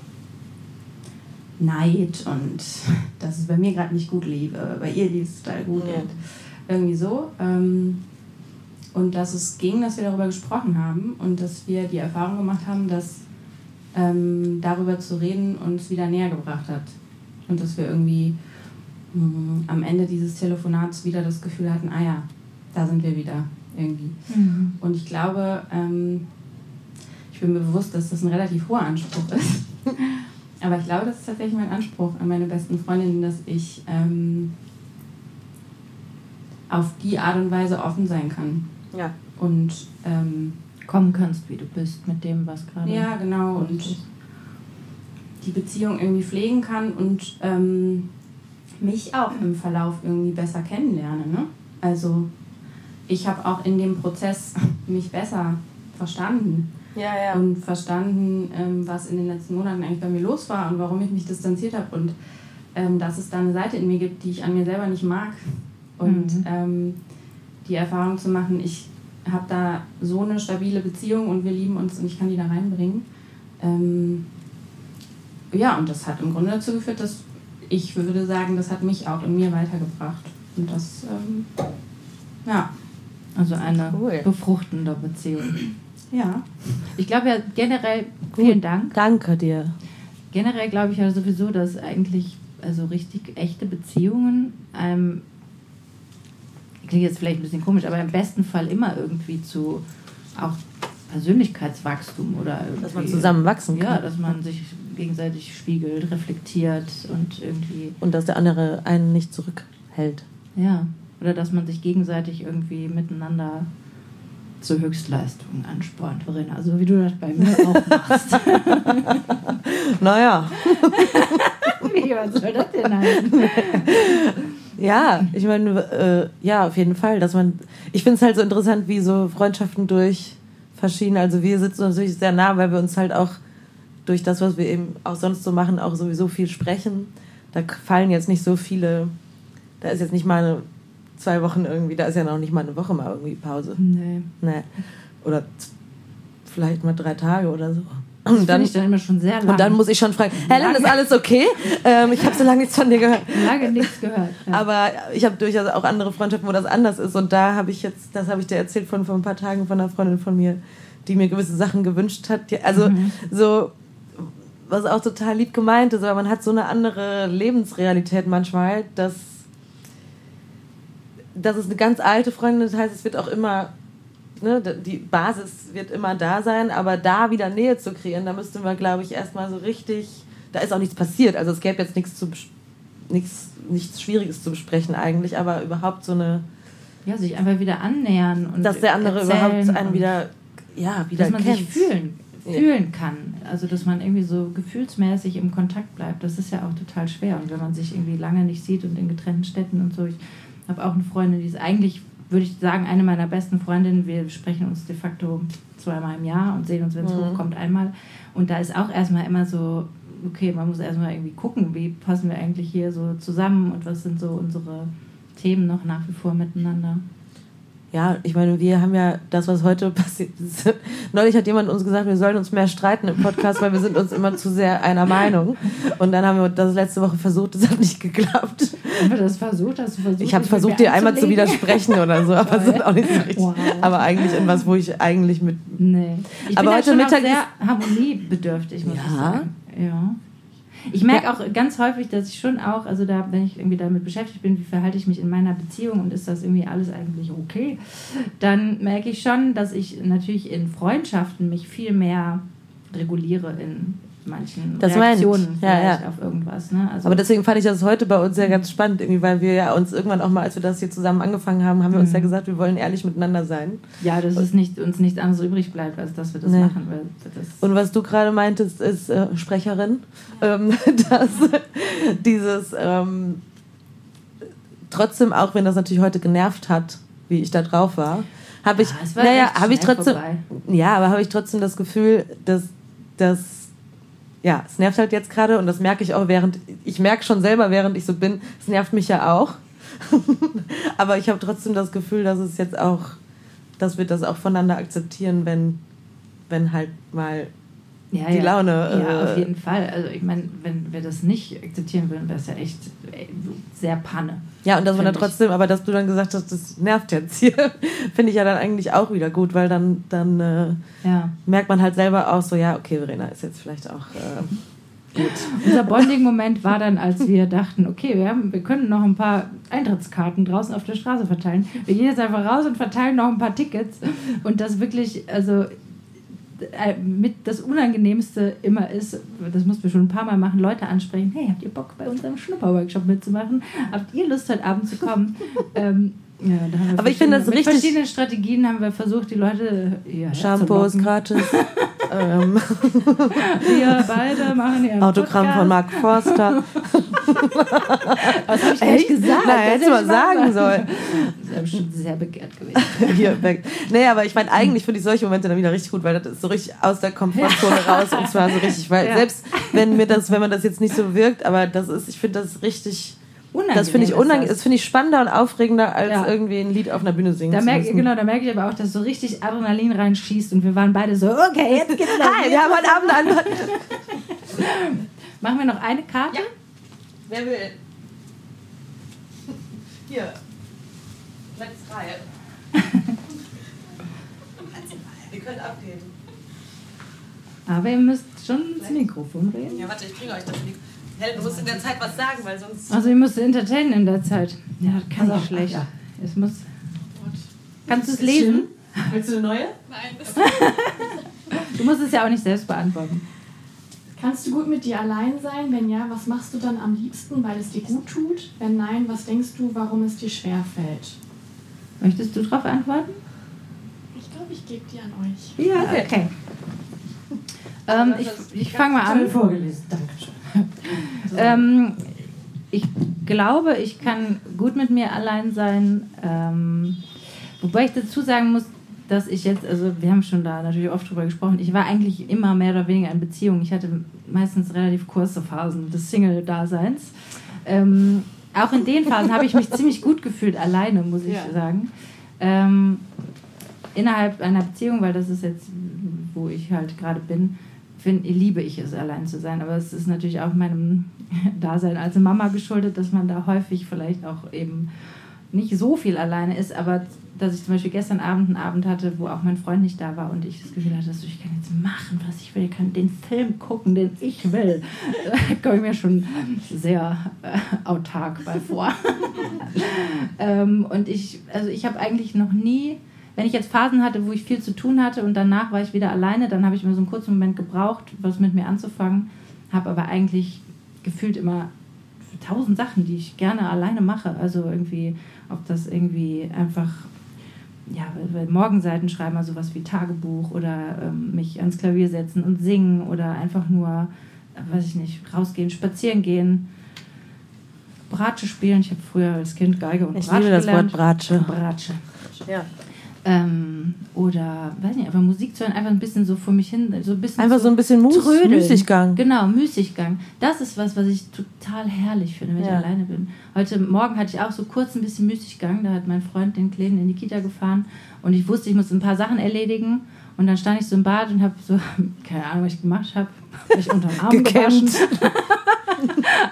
Neid und dass es bei mir gerade nicht gut lief, bei ihr lief es total gut Ja. und irgendwie so. Ähm, und dass es ging, dass wir darüber gesprochen haben und dass wir die Erfahrung gemacht haben, dass ähm, darüber zu reden uns wieder näher gebracht hat. Und dass wir irgendwie mh, am Ende dieses Telefonats wieder das Gefühl hatten, ah ja, da sind wir wieder irgendwie. Und ich glaube, ähm, ich bin mir bewusst, dass das ein relativ hoher Anspruch ist. Aber ich glaube, das ist tatsächlich mein Anspruch an meine besten Freundinnen, dass ich ähm, auf die Art und Weise offen sein kann. Ja. Und ähm, Kommen kannst, wie du bist, mit dem, was gerade. ja, genau. Und die Beziehung irgendwie pflegen kann und ähm, mich auch im Verlauf irgendwie besser kennenlerne. Ne? Also ich habe auch in dem Prozess mich besser verstanden Ja, ja. und verstanden, ähm, was in den letzten Monaten eigentlich bei mir los war und warum ich mich distanziert habe und ähm, dass es da eine Seite in mir gibt, die ich an mir selber nicht mag. Und Mhm. ähm, die Erfahrung zu machen, ich habe da so eine stabile Beziehung und wir lieben uns und ich kann die da reinbringen. Ähm, ja, und das hat im Grunde dazu geführt, dass ich würde sagen, das hat mich auch in mir weitergebracht. Und das, ähm, ja, Also eine Cool. befruchtende Beziehung. ja. Ich glaube ja generell, vielen Dank. Danke dir. Generell glaube ich ja sowieso, dass eigentlich also richtig echte Beziehungen ähm, klingt jetzt vielleicht ein bisschen komisch, aber im besten Fall immer irgendwie zu auch Persönlichkeitswachstum oder irgendwie, Dass man zusammen wachsen Ja, kann. dass man sich gegenseitig spiegelt, reflektiert und irgendwie Und dass der andere einen nicht zurückhält. ja oder dass man sich gegenseitig irgendwie miteinander zur Höchstleistung anspornt, Verena. Also wie du das bei mir auch machst. Naja. wie, was soll das denn heißen? Ja, ich meine, äh, ja, auf jeden Fall, dass man, ich finde es halt so interessant, wie so Freundschaften durch verschiedene, also wir sitzen uns natürlich sehr nah, weil wir uns halt auch durch das, was wir eben auch sonst so machen, auch sowieso viel sprechen. Da fallen jetzt nicht so viele, da ist jetzt nicht mal eine, zwei Wochen irgendwie, da ist ja noch nicht mal eine Woche mal irgendwie Pause. Nee. Nee. Oder vielleicht mal drei Tage oder so. Das dann, ich dann immer schon sehr lang. und dann muss ich schon fragen, Helen, ist alles okay? Ähm, ich habe so lange nichts von dir gehört. lange nichts gehört. Ja. Aber ich habe durchaus auch andere Freundschaften, wo das anders ist. Und da habe ich jetzt, das habe ich dir erzählt von vor ein paar Tagen von einer Freundin von mir, die mir gewisse Sachen gewünscht hat. Also so, was auch total lieb gemeint ist, aber man hat so eine andere Lebensrealität manchmal, dass das ist eine ganz alte Freundin, das heißt, es wird auch immer, ne, die Basis wird immer da sein, aber da wieder Nähe zu kreieren, da müsste man, glaube ich, erstmal so richtig, da ist auch nichts passiert, also es gäbe jetzt nichts zu nichts, nichts Schwieriges zu besprechen eigentlich, aber überhaupt so eine, ja, sich einfach wieder annähern und dass der andere überhaupt einen wieder, ja, wieder dass man kennt. sich fühlen, fühlen kann. Also dass man irgendwie so gefühlsmäßig im Kontakt bleibt. Das ist ja auch total schwer. Und wenn man sich irgendwie lange nicht sieht und in getrennten Städten und so. Ich habe auch eine Freundin, die ist eigentlich, würde ich sagen, eine meiner besten Freundinnen. Wir sprechen uns de facto zweimal im Jahr und sehen uns, wenn es Mhm. hochkommt, einmal. Und da ist auch erstmal immer so, okay, man muss erstmal irgendwie gucken, wie passen wir eigentlich hier so zusammen und was sind so unsere Themen noch nach wie vor miteinander. Ja, ich meine, wir haben ja das, was heute passiert ist. Neulich hat jemand uns gesagt, wir sollen uns mehr streiten im Podcast, weil wir sind uns immer zu sehr einer Meinung. Und dann haben wir das letzte Woche versucht, das hat nicht geklappt. Haben wir das versucht? Hast du versucht Ich habe versucht, dir einmal zu widersprechen oder so, aber es ist auch nicht so richtig. Wow. Aber eigentlich in was, wo ich eigentlich mit. Nee. Ich Aber bin heute Mittag sehr harmoniebedürftig, muss ich Ja? sagen. Ja. Ich merke auch ganz häufig, dass ich schon auch, also da, wenn ich irgendwie damit beschäftigt bin, wie verhalte ich mich in meiner Beziehung und ist das irgendwie alles eigentlich okay, dann merke ich schon, dass ich natürlich in Freundschaften mich viel mehr reguliere in manchen Das. Reaktionen Ja, vielleicht ja. auf irgendwas. Ne? Also, Aber deswegen fand ich das heute bei uns ja ganz spannend, irgendwie, weil wir ja uns irgendwann auch mal, als wir das hier zusammen angefangen haben, haben wir uns ja gesagt, wir wollen ehrlich miteinander sein. ja, dass es nicht, uns nichts anderes übrig bleibt, als dass wir das Nee. machen. Weil das, Und was du gerade meintest, ist äh, Sprecherin, ähm, dass dieses ähm, trotzdem, auch wenn das natürlich heute genervt hat, wie ich da drauf war, habe ich, war naja, habe ich trotzdem, vorbei. ja, aber habe ich trotzdem das Gefühl, dass, dass, ja, es nervt halt jetzt gerade und das merke ich auch während, ich merke schon selber, während ich so bin, es nervt mich ja auch. aber ich habe trotzdem das Gefühl, dass es jetzt auch, dass wir das auch voneinander akzeptieren, wenn, wenn halt mal Ja, die ja. Laune. Ja, äh, auf jeden Fall. Also ich meine, wenn wir das nicht akzeptieren würden, wäre es ja echt ey, sehr Panne. Ja, und dass man dann trotzdem, aber dass du dann gesagt hast, das nervt jetzt hier, finde ich ja dann eigentlich auch wieder gut, weil dann, dann äh, Ja. merkt man halt selber auch so, ja, okay, Verena ist jetzt vielleicht auch äh, gut. Unser Bonding-Moment war dann, als wir dachten, okay, wir, haben, wir können noch ein paar Eintrittskarten draußen auf der Straße verteilen. Wir gehen jetzt einfach raus und verteilen noch ein paar Tickets. Und das wirklich, also mit das Unangenehmste immer ist, das mussten wir schon ein paar Mal machen, Leute ansprechen, hey, habt ihr Bock bei unserem Schnupperworkshop mitzumachen? Habt ihr Lust heute Abend zu kommen? ähm, ja, da haben wir Aber ich finde das mit richtig- verschiedenen Strategien haben wir versucht, die Leute ja, Shampoos gratis. ähm, Wir beide machen einen Autogramm Podcast. von Mark Forster. Was habe ich eigentlich gesagt? Nein, Hätte ich sagen sollen. Das wäre bestimmt sehr begehrt gewesen. Nee, aber ich meine, eigentlich finde ich solche Momente dann wieder richtig gut, weil das ist so richtig aus der Komfortzone raus und zwar so richtig, weil Ja. selbst wenn mir das, wenn man das jetzt nicht so wirkt, aber das ist, ich finde das richtig, das finde ich unangenehm, das. das finde ich spannender und aufregender, als Ja. irgendwie ein Lied auf einer Bühne singen Da merke, müssen. genau, da merke ich aber auch, dass so richtig Adrenalin reinschießt und wir waren beide so, okay, jetzt geht's los. Hi, wir haben heute Abend einen. Machen wir noch eine Karte? Wer will? Hier. Platz frei. Ihr könnt abgeben. Aber ihr müsst schon ins Mikrofon reden. Ja, warte, ich bringe euch das Lied. Helen, du musst in der Zeit was sagen, weil sonst. Also ihr müsst entertainen in der Zeit. Ja, das kann Also, ich schlecht. ja. Es muss. Kannst du es lesen? Willst du eine neue? Du musst es ja auch nicht selbst beantworten. Kannst du gut mit dir allein sein? Wenn ja, was machst du dann am liebsten, weil es dir gut tut? Wenn nein, was denkst du, warum es dir schwer fällt? Möchtest du darauf antworten? Ich glaube, ich gebe die an euch. Ja, okay. Ähm, ich ich fange mal an. vorgelesen, Dankeschön. Ähm, ich glaube, ich kann gut mit mir allein sein. Ähm, wobei ich dazu sagen muss, dass ich jetzt, also wir haben schon da natürlich oft drüber gesprochen, ich war eigentlich immer mehr oder weniger in Beziehung. Ich hatte meistens relativ kurze Phasen des Single-Daseins. Ähm, auch in den Phasen habe ich mich ziemlich gut gefühlt, alleine, muss ich sagen. Ähm, innerhalb einer Beziehung, weil das ist jetzt, wo ich halt gerade bin, find, liebe ich es, allein zu sein. Aber es ist natürlich auch meinem Dasein als Mama geschuldet, dass man da häufig vielleicht auch eben nicht so viel alleine ist, aber dass ich zum Beispiel gestern Abend einen Abend hatte, wo auch mein Freund nicht da war und ich das Gefühl hatte, so, ich kann jetzt machen, was ich will, ich kann den Film gucken, den ich will. Da komme ich mir schon sehr äh, autark bei vor. ähm, und ich, also ich habe eigentlich noch nie, wenn ich jetzt Phasen hatte, wo ich viel zu tun hatte und danach war ich wieder alleine, dann habe ich mir so einen kurzen Moment gebraucht, was mit mir anzufangen, habe aber eigentlich gefühlt immer tausend Sachen, die ich gerne alleine mache. Also irgendwie, ob das irgendwie einfach ja, weil Morgenseiten schreiben, also sowas wie Tagebuch oder ähm, mich ans Klavier setzen und singen oder einfach nur, äh, weiß ich nicht, rausgehen, spazieren gehen, Bratsche spielen. Ich habe früher als Kind Geige und Ich Bratsche liebe das Wort gelernt. Bratsche. Bratsche. Ja. Ähm, oder, weiß nicht, einfach Musik zu hören, einfach ein bisschen so vor mich hin, so ein bisschen Einfach so ein bisschen Mus trödeln. Müßiggang. Genau, Müßiggang. Das ist was, was ich total herrlich finde, wenn Ja. ich alleine bin. Heute Morgen hatte ich auch so kurz ein bisschen Müßiggang. Da hat mein Freund den Kleinen in die Kita gefahren und ich wusste, ich muss ein paar Sachen erledigen. Und dann stand ich so im Bad und habe so, keine Ahnung, was ich gemacht habe, mich unter den Arm gewaschen.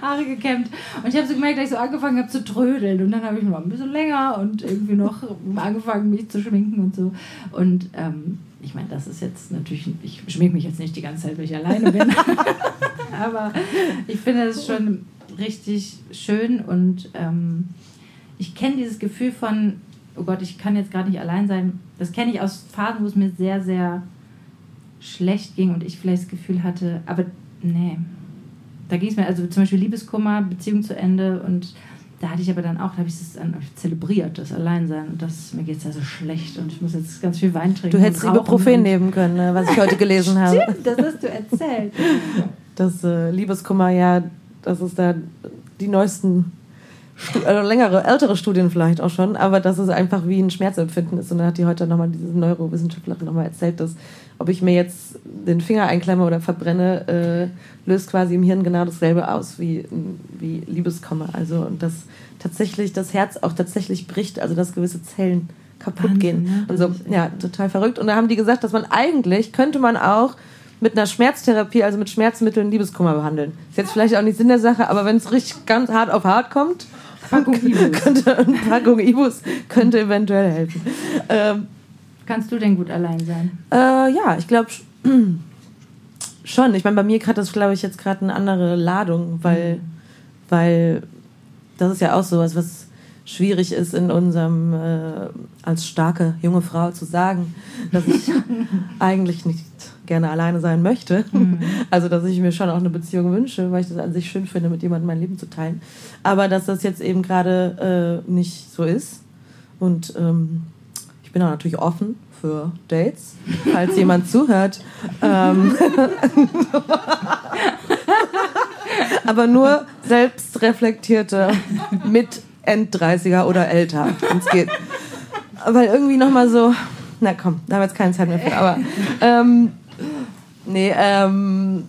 Haare gekämmt. Und ich habe so gemerkt, dass ich so angefangen habe zu trödeln. Und dann habe ich noch ein bisschen länger und irgendwie noch angefangen, mich zu schminken und so. Und ähm, ich meine, das ist jetzt natürlich, ich schminke mich jetzt nicht die ganze Zeit, weil ich alleine bin. Aber ich finde es schon richtig schön und ähm, ich kenne dieses Gefühl von, oh Gott, ich kann jetzt gerade nicht allein sein. Das kenne ich aus Phasen, wo es mir sehr, sehr schlecht ging und ich vielleicht das Gefühl hatte, aber nee, da ging es mir, also zum Beispiel Liebeskummer, Beziehung zu Ende und da hatte ich aber dann auch, da habe ich es zelebriert, das Alleinsein und das, mir geht es ja so schlecht und ich muss jetzt ganz viel Wein trinken. Du hättest Ibuprofen nehmen können, ne, was ich heute gelesen habe. Stimmt, das hast du erzählt. Das äh, Liebeskummer, ja, das ist da die neuesten also längere, ältere Studien vielleicht auch schon, aber dass es einfach wie ein Schmerzempfinden ist. Und da hat die heute nochmal, diese Neurowissenschaftlerin nochmal erzählt, dass ob ich mir jetzt den Finger einklemme oder verbrenne, äh, löst quasi im Hirn genau dasselbe aus wie, wie Liebeskummer. Also und dass tatsächlich das Herz auch tatsächlich bricht, also dass gewisse Zellen kaputt Wahnsinn, gehen. Ne? Und so, ja, total verrückt. Und da haben die gesagt, dass man eigentlich, könnte man auch mit einer Schmerztherapie, also mit Schmerzmitteln Liebeskummer behandeln. Ist jetzt vielleicht auch nicht Sinn der Sache, aber wenn es richtig ganz hart auf hart kommt, Packung Ibus. könnte, eine Packung Ibus könnte eventuell helfen. Ähm, Kannst du denn gut allein sein? Äh, ja, ich glaube schon. Ich meine, bei mir hat das, glaube ich, jetzt gerade eine andere Ladung, weil, mhm. weil das ist ja auch sowas, was schwierig ist in unserem äh, als starke junge Frau zu sagen, dass ich eigentlich nicht gerne alleine sein möchte. Mhm. Also dass ich mir schon auch eine Beziehung wünsche, weil ich das an sich schön finde, mit jemandem mein Leben zu teilen. Aber dass das jetzt eben gerade äh, nicht so ist. Und ähm, ich bin auch natürlich offen für Dates, falls jemand zuhört. Ähm, aber nur selbstreflektierte mit End-30er oder älter, wenn es geht. Weil irgendwie nochmal so, na komm, da haben wir jetzt keine Zeit mehr für, aber ähm, nee, ähm,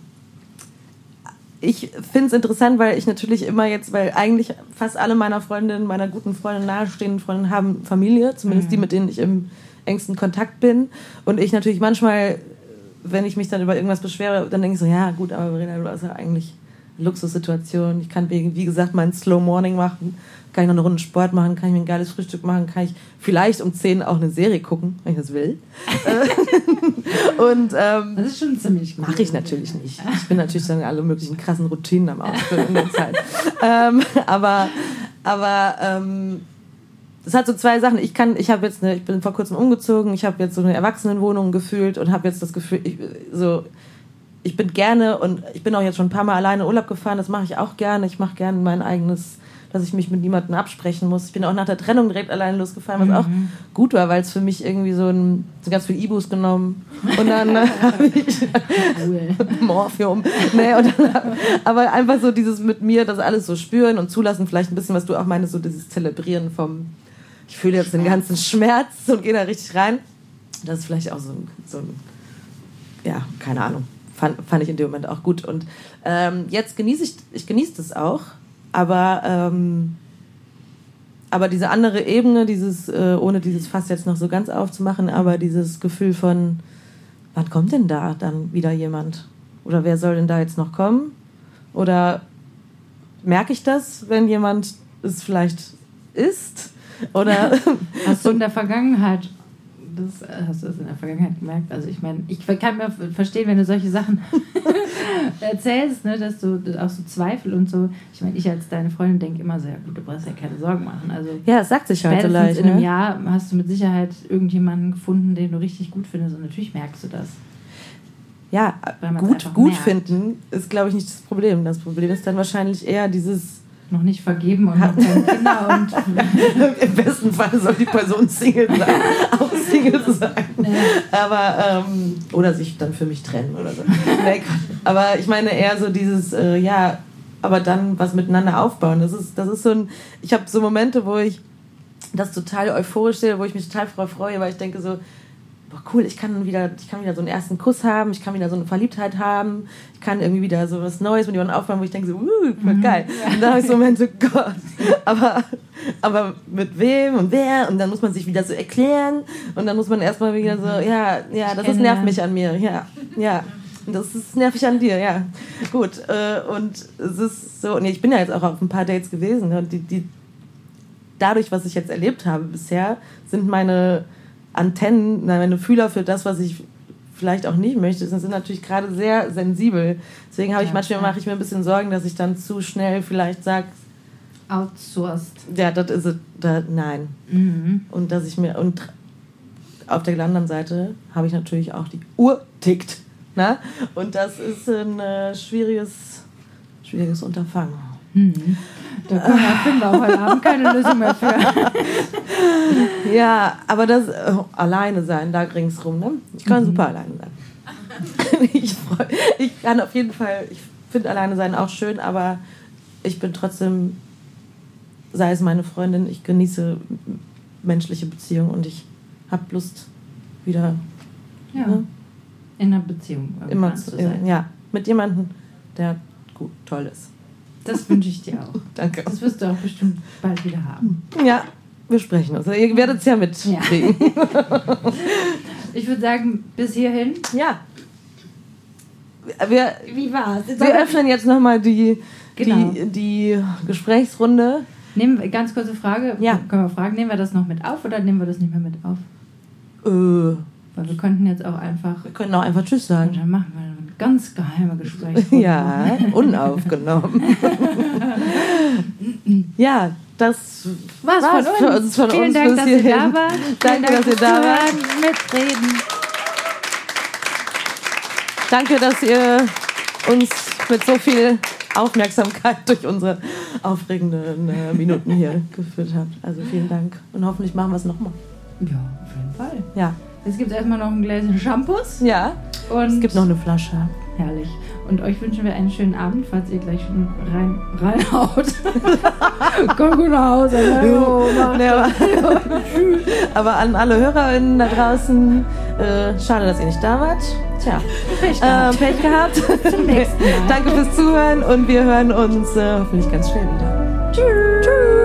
ich finde es interessant, weil ich natürlich immer jetzt, weil eigentlich fast alle meiner Freundinnen, meiner guten Freunde, nahestehenden Freundinnen haben Familie, zumindest mhm. die, mit denen ich im engsten Kontakt bin. Und ich natürlich manchmal, wenn ich mich dann über irgendwas beschwere, dann denke ich so, ja gut, aber Verena, du hast ja eigentlich Luxussituation. Ich kann, wie gesagt, meinen Slow Morning machen kann ich noch eine Runde Sport machen, kann ich mir ein geiles Frühstück machen, kann ich vielleicht um 10 auch eine Serie gucken, wenn ich das will. und ähm, das ist schon ziemlich. Mache ich natürlich nicht. Ich bin natürlich dann alle möglichen krassen Routinen am Ausfüllen in der Zeit. ähm, aber aber ähm, das hat so zwei Sachen. Ich kann, ich habe jetzt eine, ich bin vor kurzem umgezogen, ich habe jetzt so eine Erwachsenenwohnung gefühlt und habe jetzt das Gefühl, ich, so ich bin gerne und ich bin auch jetzt schon ein paar Mal alleine Urlaub gefahren, das mache ich auch gerne. Ich mache gerne mein eigenes dass ich mich mit niemandem absprechen muss. Ich bin auch nach der Trennung direkt alleine losgefahren, was mhm. auch gut war, weil es für mich irgendwie so ein so ganz viel Ibus genommen und dann habe ich Morphium. Nee, und dann, aber einfach so dieses mit mir, das alles so spüren und zulassen, vielleicht ein bisschen, was du auch meinst, so dieses Zelebrieren vom, ich fühle jetzt den ganzen Schmerz und gehe da richtig rein. Das ist vielleicht auch so ein, so ein ja, keine Ahnung. Fand, fand ich in dem Moment auch gut. Und ähm, jetzt genieße ich, ich genieße das auch. Aber, ähm, aber diese andere Ebene, dieses, äh, ohne dieses Fass jetzt noch so ganz aufzumachen, aber dieses Gefühl von, wann kommt denn da dann wieder jemand? Oder wer soll denn da jetzt noch kommen? Oder merke ich das, wenn jemand es vielleicht ist? Oder hast du in der Vergangenheit das äh, hast du das in der Vergangenheit gemerkt. Also ich meine, ich kann mir verstehen, wenn du solche Sachen erzählst, ne, dass du auch so Zweifel und so. Ich meine, ich als deine Freundin denke immer so, ja gut, du brauchst ja keine Sorgen machen. Also ja, das sagt sich heute leicht. In einem ne? Jahr hast du mit Sicherheit irgendjemanden gefunden, den du richtig gut findest und natürlich merkst du das. Ja, gut, gut finden ist, glaube ich, nicht das Problem. Das Problem ist dann wahrscheinlich eher dieses noch nicht vergeben und noch keine Kinder und im besten Fall soll die Person Single sein, auch Single sein. Ja. Aber ähm, oder sich dann für mich trennen oder so. aber ich meine eher so dieses äh, ja, aber dann was miteinander aufbauen. Das ist das ist so ein ich habe so Momente, wo ich das total euphorisch sehe, wo ich mich total freue, weil ich denke so boah, cool, ich kann wieder, ich kann wieder so einen ersten Kuss haben, ich kann wieder so eine Verliebtheit haben, ich kann irgendwie wieder so was Neues mit jemandem aufbauen, wo ich denke so, uh, voll mhm. geil. Ja. Und dann habe ich so Momente, Gott, aber, aber mit wem und wer? Und dann muss man sich wieder so erklären und dann muss man erstmal wieder so, ja, ja, das ist, nervt mich an mir, ja, ja. Das ist nervig an dir, ja. Gut. Äh, und es ist so, nee, ich bin ja jetzt auch auf ein paar Dates gewesen und die, die dadurch, was ich jetzt erlebt habe bisher, sind meine Antennen, meine Fühler für das, was ich vielleicht auch nicht möchte, sind natürlich gerade sehr sensibel. Deswegen habe ich manchmal mache ich mir ein bisschen Sorgen, dass ich dann zu schnell vielleicht sage, outsourced. Ja, das ist es. Nein. Mhm. Und dass ich mir und auf der anderen Seite habe ich natürlich auch die Uhr tickt. Ne? Und das ist ein äh, schwieriges, schwieriges Unterfangen. Da können wir, wir heute Abend keine Lösung mehr für. ja, aber das äh, alleine sein, da ringsrum, ne? Ich kann mhm. super alleine sein. ich, freu, ich kann auf jeden Fall, ich finde alleine sein auch schön, aber ich bin trotzdem sei es meine Freundin, ich genieße menschliche Beziehungen und ich habe Lust, wieder Ja. Ne? In einer Beziehung immer zu zu, sein. ja, mit jemandem, der gut, toll ist. Das wünsche ich dir auch. Danke. Das wirst du auch bestimmt bald wieder haben. Ja, wir sprechen uns. Ihr werdet es ja mitkriegen. Ich würde sagen, bis hierhin. Ja. Wir, Wie war's? wir öffnen jetzt nochmal die, Genau. die, die Gesprächsrunde. Nehmen wir, ganz kurze Frage. Ja. Können wir fragen, nehmen wir das noch mit auf oder nehmen wir das nicht mehr mit auf? Äh, Weil wir könnten jetzt auch einfach. wir können auch einfach Tschüss Und sagen. dann machen wir ein ganz geheime Gespräch. Ja, unaufgenommen. ja, das Was war's von für uns. von Vielen uns Dank, dass ihr da wart. Danke, Dank dass ihr da wart. Mitreden. Danke, dass ihr uns mit so viel Aufmerksamkeit durch unsere aufregenden äh, Minuten hier geführt habt. Also vielen Dank. Und hoffentlich machen wir es nochmal. Ja, auf jeden Fall. Ja. Jetzt gibt es erstmal noch ein Gläschen Shampoos. Ja. Und Es gibt noch eine Flasche. Herrlich. Und euch wünschen wir einen schönen Abend, falls ihr gleich schon rein, reinhaut. Komm gut nach Hause. Mach Nee, aber, aber an alle HörerInnen da draußen, äh, schade, dass ihr nicht da wart. Tja, Pech äh, gehabt. Pech gehabt. Zum nächsten Mal. Danke fürs Zuhören und wir hören uns äh, hoffentlich ganz schnell wieder. Tschüss.